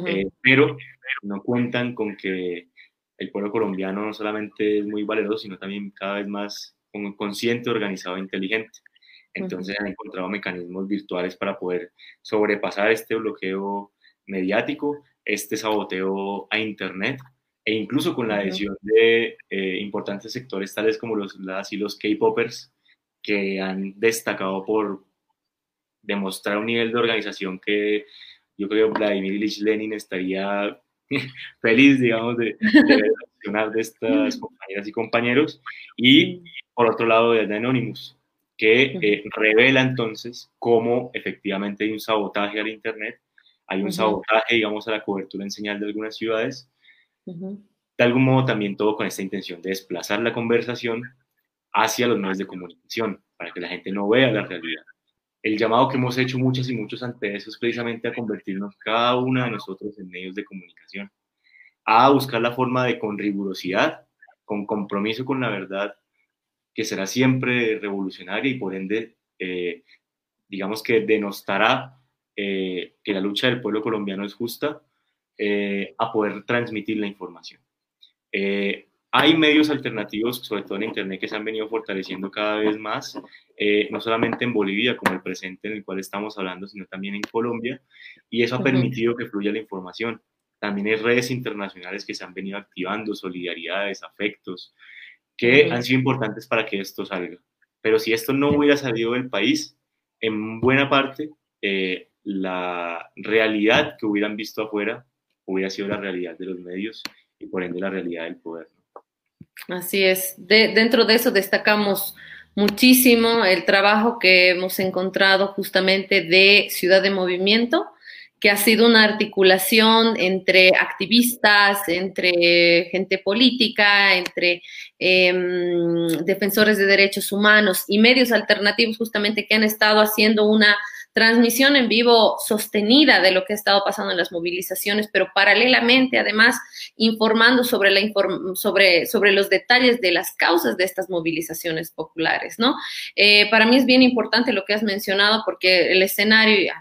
[SPEAKER 2] Eh, pero no cuentan con que el pueblo colombiano no solamente es muy valeroso, sino también cada vez más consciente, organizado e inteligente. Entonces han encontrado mecanismos virtuales para poder sobrepasar este bloqueo mediático, este saboteo a Internet e incluso con la adhesión de eh, importantes sectores tales como los, las y los K-Poppers, que han destacado por demostrar un nivel de organización que yo creo que Vladimir Ilich Lenin estaría feliz, digamos, de, de de estas compañeras y compañeros. Y por otro lado, de Anonymous, que eh, revela entonces cómo efectivamente hay un sabotaje al Internet, hay un sabotaje, digamos, a la cobertura en señal de algunas ciudades. De algún modo también todo con esta intención de desplazar la conversación hacia los medios de comunicación, para que la gente no vea la realidad. El llamado que hemos hecho muchas y muchos ante eso es precisamente a convertirnos cada una de nosotros en medios de comunicación, a buscar la forma de con rigurosidad, con compromiso con la verdad, que será siempre revolucionaria y por ende, eh, digamos que denostará eh, que la lucha del pueblo colombiano es justa, eh, a poder transmitir la información. Hay medios alternativos, sobre todo en Internet, que se han venido fortaleciendo cada vez más, eh, no solamente en Bolivia, como el presente en el cual estamos hablando, sino también en Colombia, y eso ha permitido que fluya la información. También hay redes internacionales que se han venido activando, solidaridades, afectos, que han sido importantes para que esto salga. Pero si esto no hubiera salido del país, en buena parte, eh, la realidad que hubieran visto afuera hubiera sido la realidad de los medios y por ende la realidad del poder.
[SPEAKER 1] Así es. dentro de eso destacamos muchísimo el trabajo que hemos encontrado justamente de Ciudad de Movimiento, que ha sido una articulación entre activistas, entre gente política, entre em, defensores de derechos humanos y medios alternativos justamente que han estado haciendo una transmisión en vivo sostenida de lo que ha estado pasando en las movilizaciones, pero paralelamente, además, informando sobre, la sobre, sobre los detalles de las causas de estas movilizaciones populares, ¿no? Eh, para mí es bien importante lo que has mencionado porque el escenario,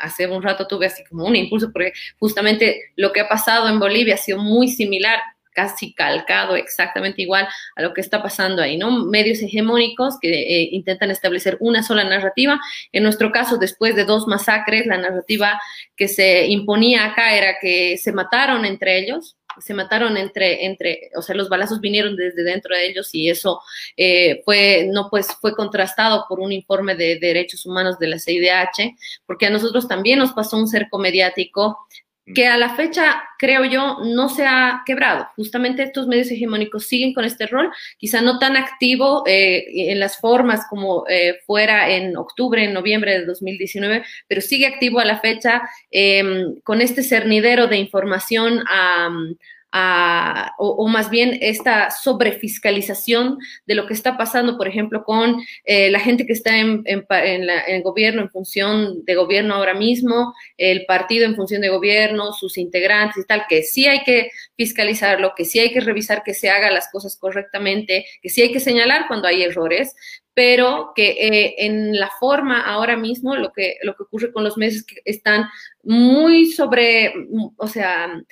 [SPEAKER 1] hace un rato tuve así como un impulso, porque justamente lo que ha pasado en Bolivia ha sido muy similar casi calcado exactamente igual a lo que está pasando ahí, ¿no? Medios hegemónicos que eh, intentan establecer una sola narrativa. En nuestro caso, después de dos masacres, la narrativa que se imponía acá era que se mataron entre ellos, se mataron entre, entre, o sea, los balazos vinieron desde dentro de ellos y eso eh, fue, no, pues fue contrastado por un informe de derechos humanos de la CIDH, porque a nosotros también nos pasó un cerco mediático que a la fecha, creo yo, no se ha quebrado. Justamente estos medios hegemónicos siguen con este rol, quizá no tan activo eh, en las formas como eh, fuera en octubre, en noviembre de 2019, pero sigue activo a la fecha em, con este cernidero de información a, o, más bien esta sobrefiscalización de lo que está pasando, por ejemplo, con eh, la gente que está en, el gobierno en función de gobierno ahora mismo, el partido en función de gobierno, sus integrantes y tal, que sí hay que fiscalizarlo, que sí hay que revisar que se hagan las cosas correctamente, que sí hay que señalar cuando hay errores, pero que eh, en la forma ahora mismo lo que, lo que ocurre con los meses que están muy sobre, o sea,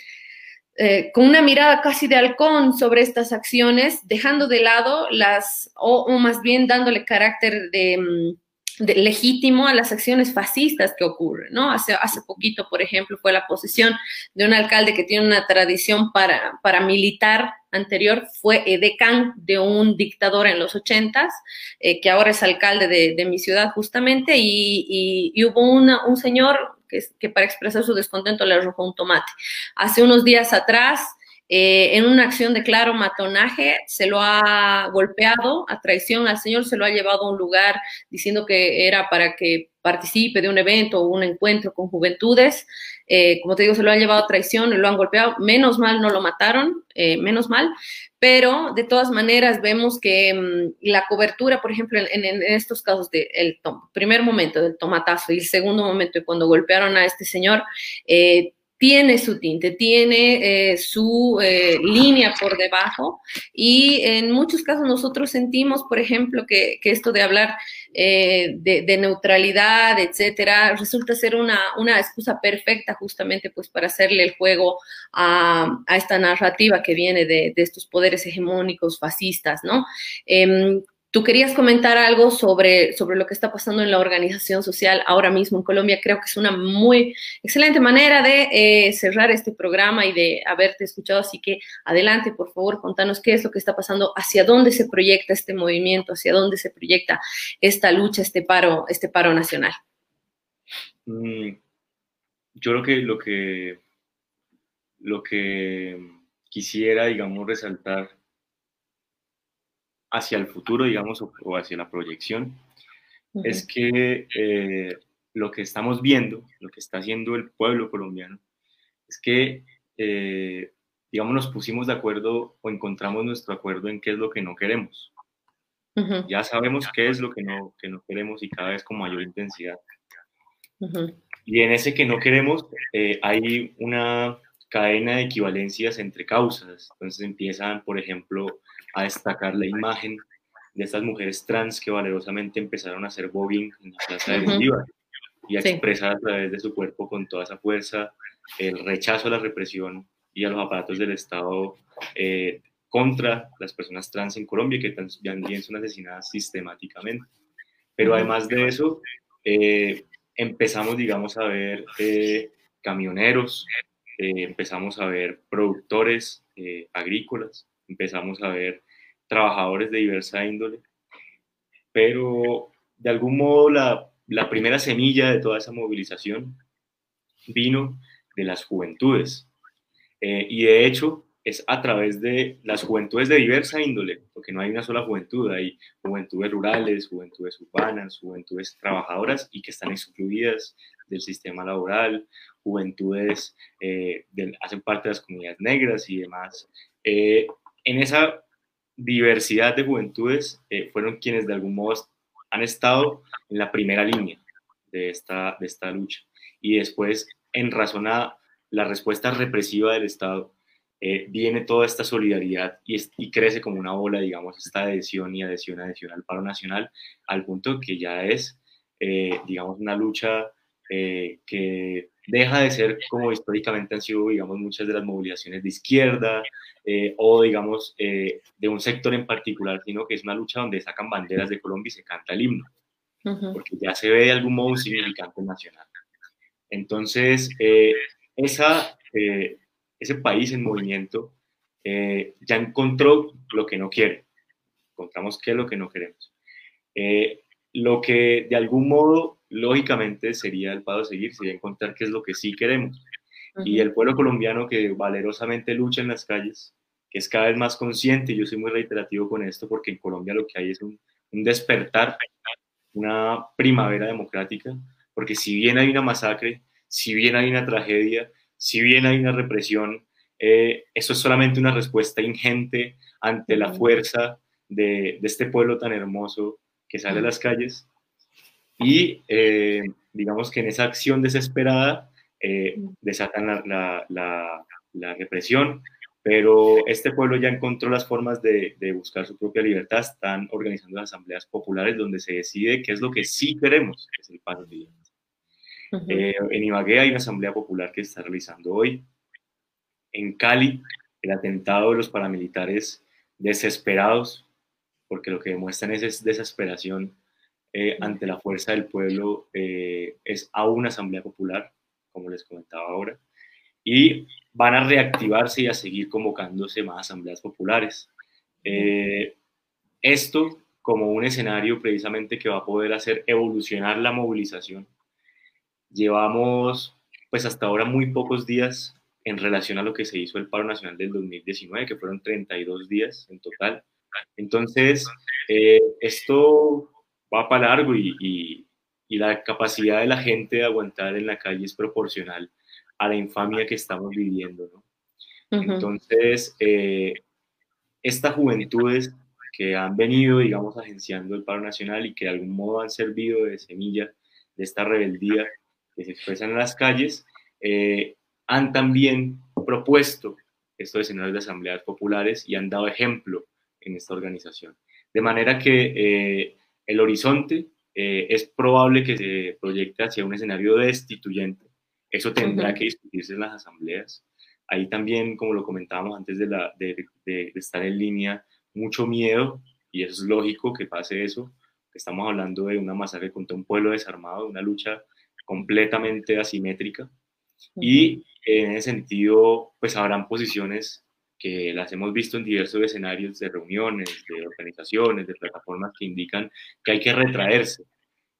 [SPEAKER 1] eh, con una mirada casi de halcón sobre estas acciones, dejando de lado las, o, más bien dándole carácter de, mm, legítimo a las acciones fascistas que ocurren, ¿no? Hace, hace poquito, por ejemplo, fue la posición de un alcalde que tiene una tradición para, paramilitar anterior, fue edecán de un dictador en los ochentas, eh, que ahora es alcalde de, mi ciudad justamente, y, y hubo una, un señor, que, para expresar su descontento le arrojó un tomate. Hace unos días atrás, eh, en una acción de claro matonaje, se lo ha golpeado a traición al señor, se lo ha llevado a un lugar diciendo que era para que participe de un evento o un encuentro con juventudes. Eh, como te digo, se lo ha llevado a traición, lo han golpeado. Menos mal no lo mataron, eh, menos mal. Pero de todas maneras vemos que mm, la cobertura, por ejemplo, en, estos casos del de primer momento del tomatazo y el segundo momento de cuando golpearon a este señor, eh, tiene su tinte, tiene eh, su eh, línea por debajo y en muchos casos nosotros sentimos, por ejemplo, que, esto de hablar eh, de, neutralidad, etcétera, resulta ser una, una, excusa perfecta justamente pues para hacerle el juego a, esta narrativa que viene de, de, estos poderes hegemónicos fascistas, ¿no? Tú querías comentar algo sobre, sobre lo que está pasando en la organización social ahora mismo en Colombia. Creo que es una muy excelente manera de eh, cerrar este programa y de haberte escuchado. Así que adelante, por favor, contanos qué es lo que está pasando, hacia dónde se proyecta este movimiento, hacia dónde se proyecta esta lucha, este paro, este paro nacional.
[SPEAKER 2] Mm, yo creo que lo que lo que quisiera, digamos, resaltar hacia el futuro, digamos, o, hacia la proyección, es que eh, lo que estamos viendo, lo que está haciendo el pueblo colombiano, es que, eh, digamos, nos pusimos de acuerdo o encontramos nuestro acuerdo en qué es lo que no queremos. Ya sabemos qué es lo que no, que no queremos y cada vez con mayor intensidad. Y en ese que no queremos eh, hay una cadena de equivalencias entre causas. Entonces empiezan, por ejemplo, a destacar la imagen de estas mujeres trans que valerosamente empezaron a hacer bobbing en la plaza de Bolívar y a expresar a través de su cuerpo con toda esa fuerza el rechazo a la represión y a los aparatos del Estado eh, contra las personas trans en Colombia que también son asesinadas sistemáticamente. Pero además de eso, eh, empezamos, digamos, a ver eh, camioneros, empezamos a ver productores agrícolas, empezamos a ver trabajadores de diversa índole, pero de algún modo la, la primera semilla de toda esa movilización vino de las juventudes. Eh, y de hecho es a través de las juventudes de diversa índole, porque no hay una sola juventud, hay juventudes rurales, juventudes urbanas, juventudes trabajadoras y que están excluidas del sistema laboral, juventudes eh, hacen parte de las comunidades negras y demás. Eh, en esa diversidad de juventudes eh, fueron quienes de algún modo han estado en la primera línea de esta, de esta lucha. Y después, en razón a la respuesta represiva del Estado, eh, viene toda esta solidaridad y, crece como una bola, digamos, esta adhesión y adhesión, adhesión al paro nacional, al punto que ya es, eh, digamos, una lucha que deja de ser como históricamente han sido, digamos, muchas de las movilizaciones de izquierda eh, o, digamos, eh, de un sector en particular, sino que es una lucha donde sacan banderas de Colombia y se canta el himno, porque ya se ve de algún modo un significante nacional. Entonces, eh, esa, ese país en movimiento ya encontró lo que no quiere. Encontramos qué es lo que no queremos. lo que de algún modo lógicamente sería el paso a seguir, sería encontrar qué es lo que sí queremos. Y el pueblo colombiano que valerosamente lucha en las calles, que es cada vez más consciente, y yo soy muy reiterativo con esto, porque en Colombia lo que hay es un, despertar, una primavera democrática, porque si bien hay una masacre, si bien hay una tragedia, si bien hay una represión, eh, eso es solamente una respuesta ingente ante la fuerza de, este pueblo tan hermoso que sale a las calles. Y eh, digamos que en esa acción desesperada eh, desatan la, represión, pero este pueblo ya encontró las formas de, buscar su propia libertad, están organizando asambleas populares donde se decide qué es lo que sí queremos, que es el paro de en Ibagué hay una asamblea popular que se está realizando hoy, en Cali, el atentado de los paramilitares desesperados, porque lo que demuestran es, desesperación eh, ante la fuerza del pueblo, eh, es a una asamblea popular, como les comentaba ahora, y van a reactivarse y a seguir convocándose más asambleas populares. Eh, esto como un escenario precisamente que va a poder hacer evolucionar la movilización. Llevamos pues hasta ahora muy pocos días en relación a lo que se hizo el paro nacional del 2019, que fueron 32 días en total. Entonces, esto va para largo y, y, la capacidad de la gente de aguantar en la calle es proporcional a la infamia que estamos viviendo. ¿no? Entonces, eh, estas juventudes que han venido, digamos, agenciando el paro nacional y que de algún modo han servido de semilla de esta rebeldía que se expresa en las calles, eh, han también propuesto estos escenarios de asambleas populares y han dado ejemplo en esta organización. De manera que eh, el horizonte eh, es probable que se proyecte hacia un escenario destituyente. Eso tendrá que discutirse en las asambleas. Ahí también, como lo comentábamos antes de, la, de, de, estar en línea, mucho miedo, y eso es lógico que pase eso. Estamos hablando de una masacre contra un pueblo desarmado, una lucha completamente asimétrica. Y en ese sentido, pues habrán posiciones que las hemos visto en diversos escenarios de reuniones, de organizaciones, de plataformas que indican que hay que retraerse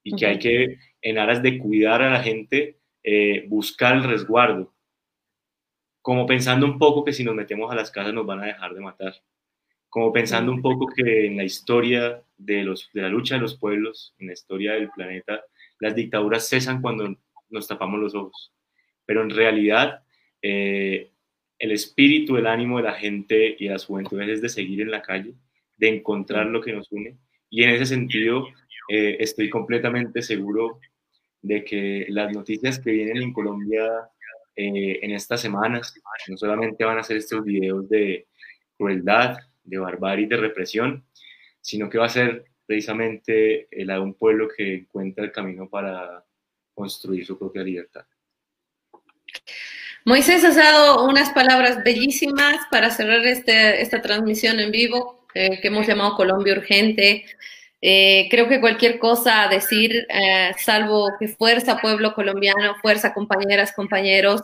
[SPEAKER 2] y que hay que, en aras de cuidar a la gente, eh, buscar el resguardo, como pensando un poco que si nos metemos a las casas nos van a dejar de matar, como pensando un poco que en la historia de, los, de la lucha de los pueblos, en la historia del planeta, las dictaduras cesan cuando nos tapamos los ojos. Pero en realidad eh, el espíritu, el ánimo de la gente y de las juventudes es de seguir en la calle, de encontrar lo que nos une. Y en ese sentido, eh, estoy completamente seguro de que las noticias que vienen en Colombia eh, en estas semanas no solamente van a ser estos videos de crueldad, de barbarie de represión, sino que va a ser precisamente la de un pueblo que encuentra el camino para construir su propia libertad.
[SPEAKER 1] Moisés has dado unas palabras bellísimas para cerrar este, esta transmisión en vivo eh, que hemos llamado Colombia Urgente. Eh, creo que cualquier cosa a decir, eh, salvo que fuerza pueblo colombiano, fuerza compañeras, compañeros,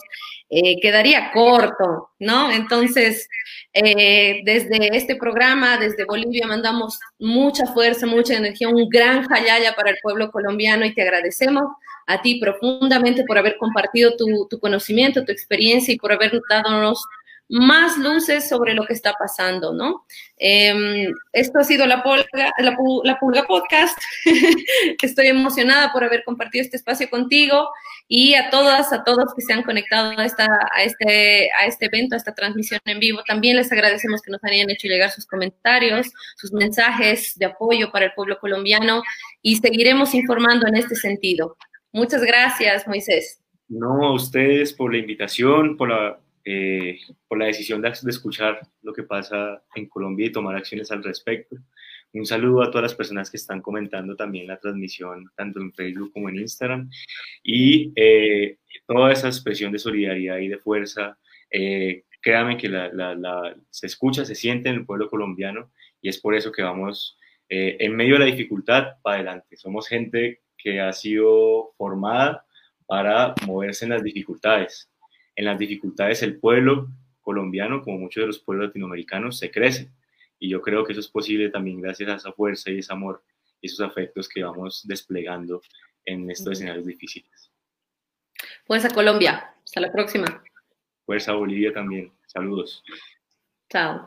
[SPEAKER 1] quedaría corto, ¿no? Entonces, desde este programa, desde Bolivia, mandamos mucha fuerza, mucha energía, un gran jalaya para el pueblo colombiano y te agradecemos a ti profundamente por haber compartido tu, conocimiento, tu experiencia y por haber dado más luces sobre lo que está pasando, ¿no? Em, esto ha sido la Pulga, la, Pulga Podcast. Estoy emocionada por haber compartido este espacio contigo y a todas, a todos que se han conectado a, esta, a, este, a este evento, a esta transmisión en vivo. También les agradecemos que nos hayan hecho llegar sus comentarios, sus mensajes de apoyo para el pueblo colombiano y seguiremos informando en este sentido. Muchas gracias, Moisés.
[SPEAKER 2] No, a ustedes por la invitación, por la, eh, por la decisión de, escuchar lo que pasa en Colombia y tomar acciones al respecto. Un saludo a todas las personas que están comentando también la transmisión, tanto en Facebook como en Instagram. Y eh, toda esa expresión de solidaridad y de fuerza, eh, créanme que la, se escucha, se siente en el pueblo colombiano y es por eso que vamos en medio de la dificultad para adelante. Somos gente que ha sido formada para moverse en las dificultades. En las dificultades el pueblo colombiano, como muchos de los pueblos latinoamericanos, se crece. Y yo creo que eso es posible también gracias a esa fuerza y ese amor y esos afectos que vamos desplegando en estos escenarios difíciles.
[SPEAKER 1] Fuerza Colombia. Hasta la próxima.
[SPEAKER 2] Fuerza Bolivia también. Saludos.
[SPEAKER 1] Chao.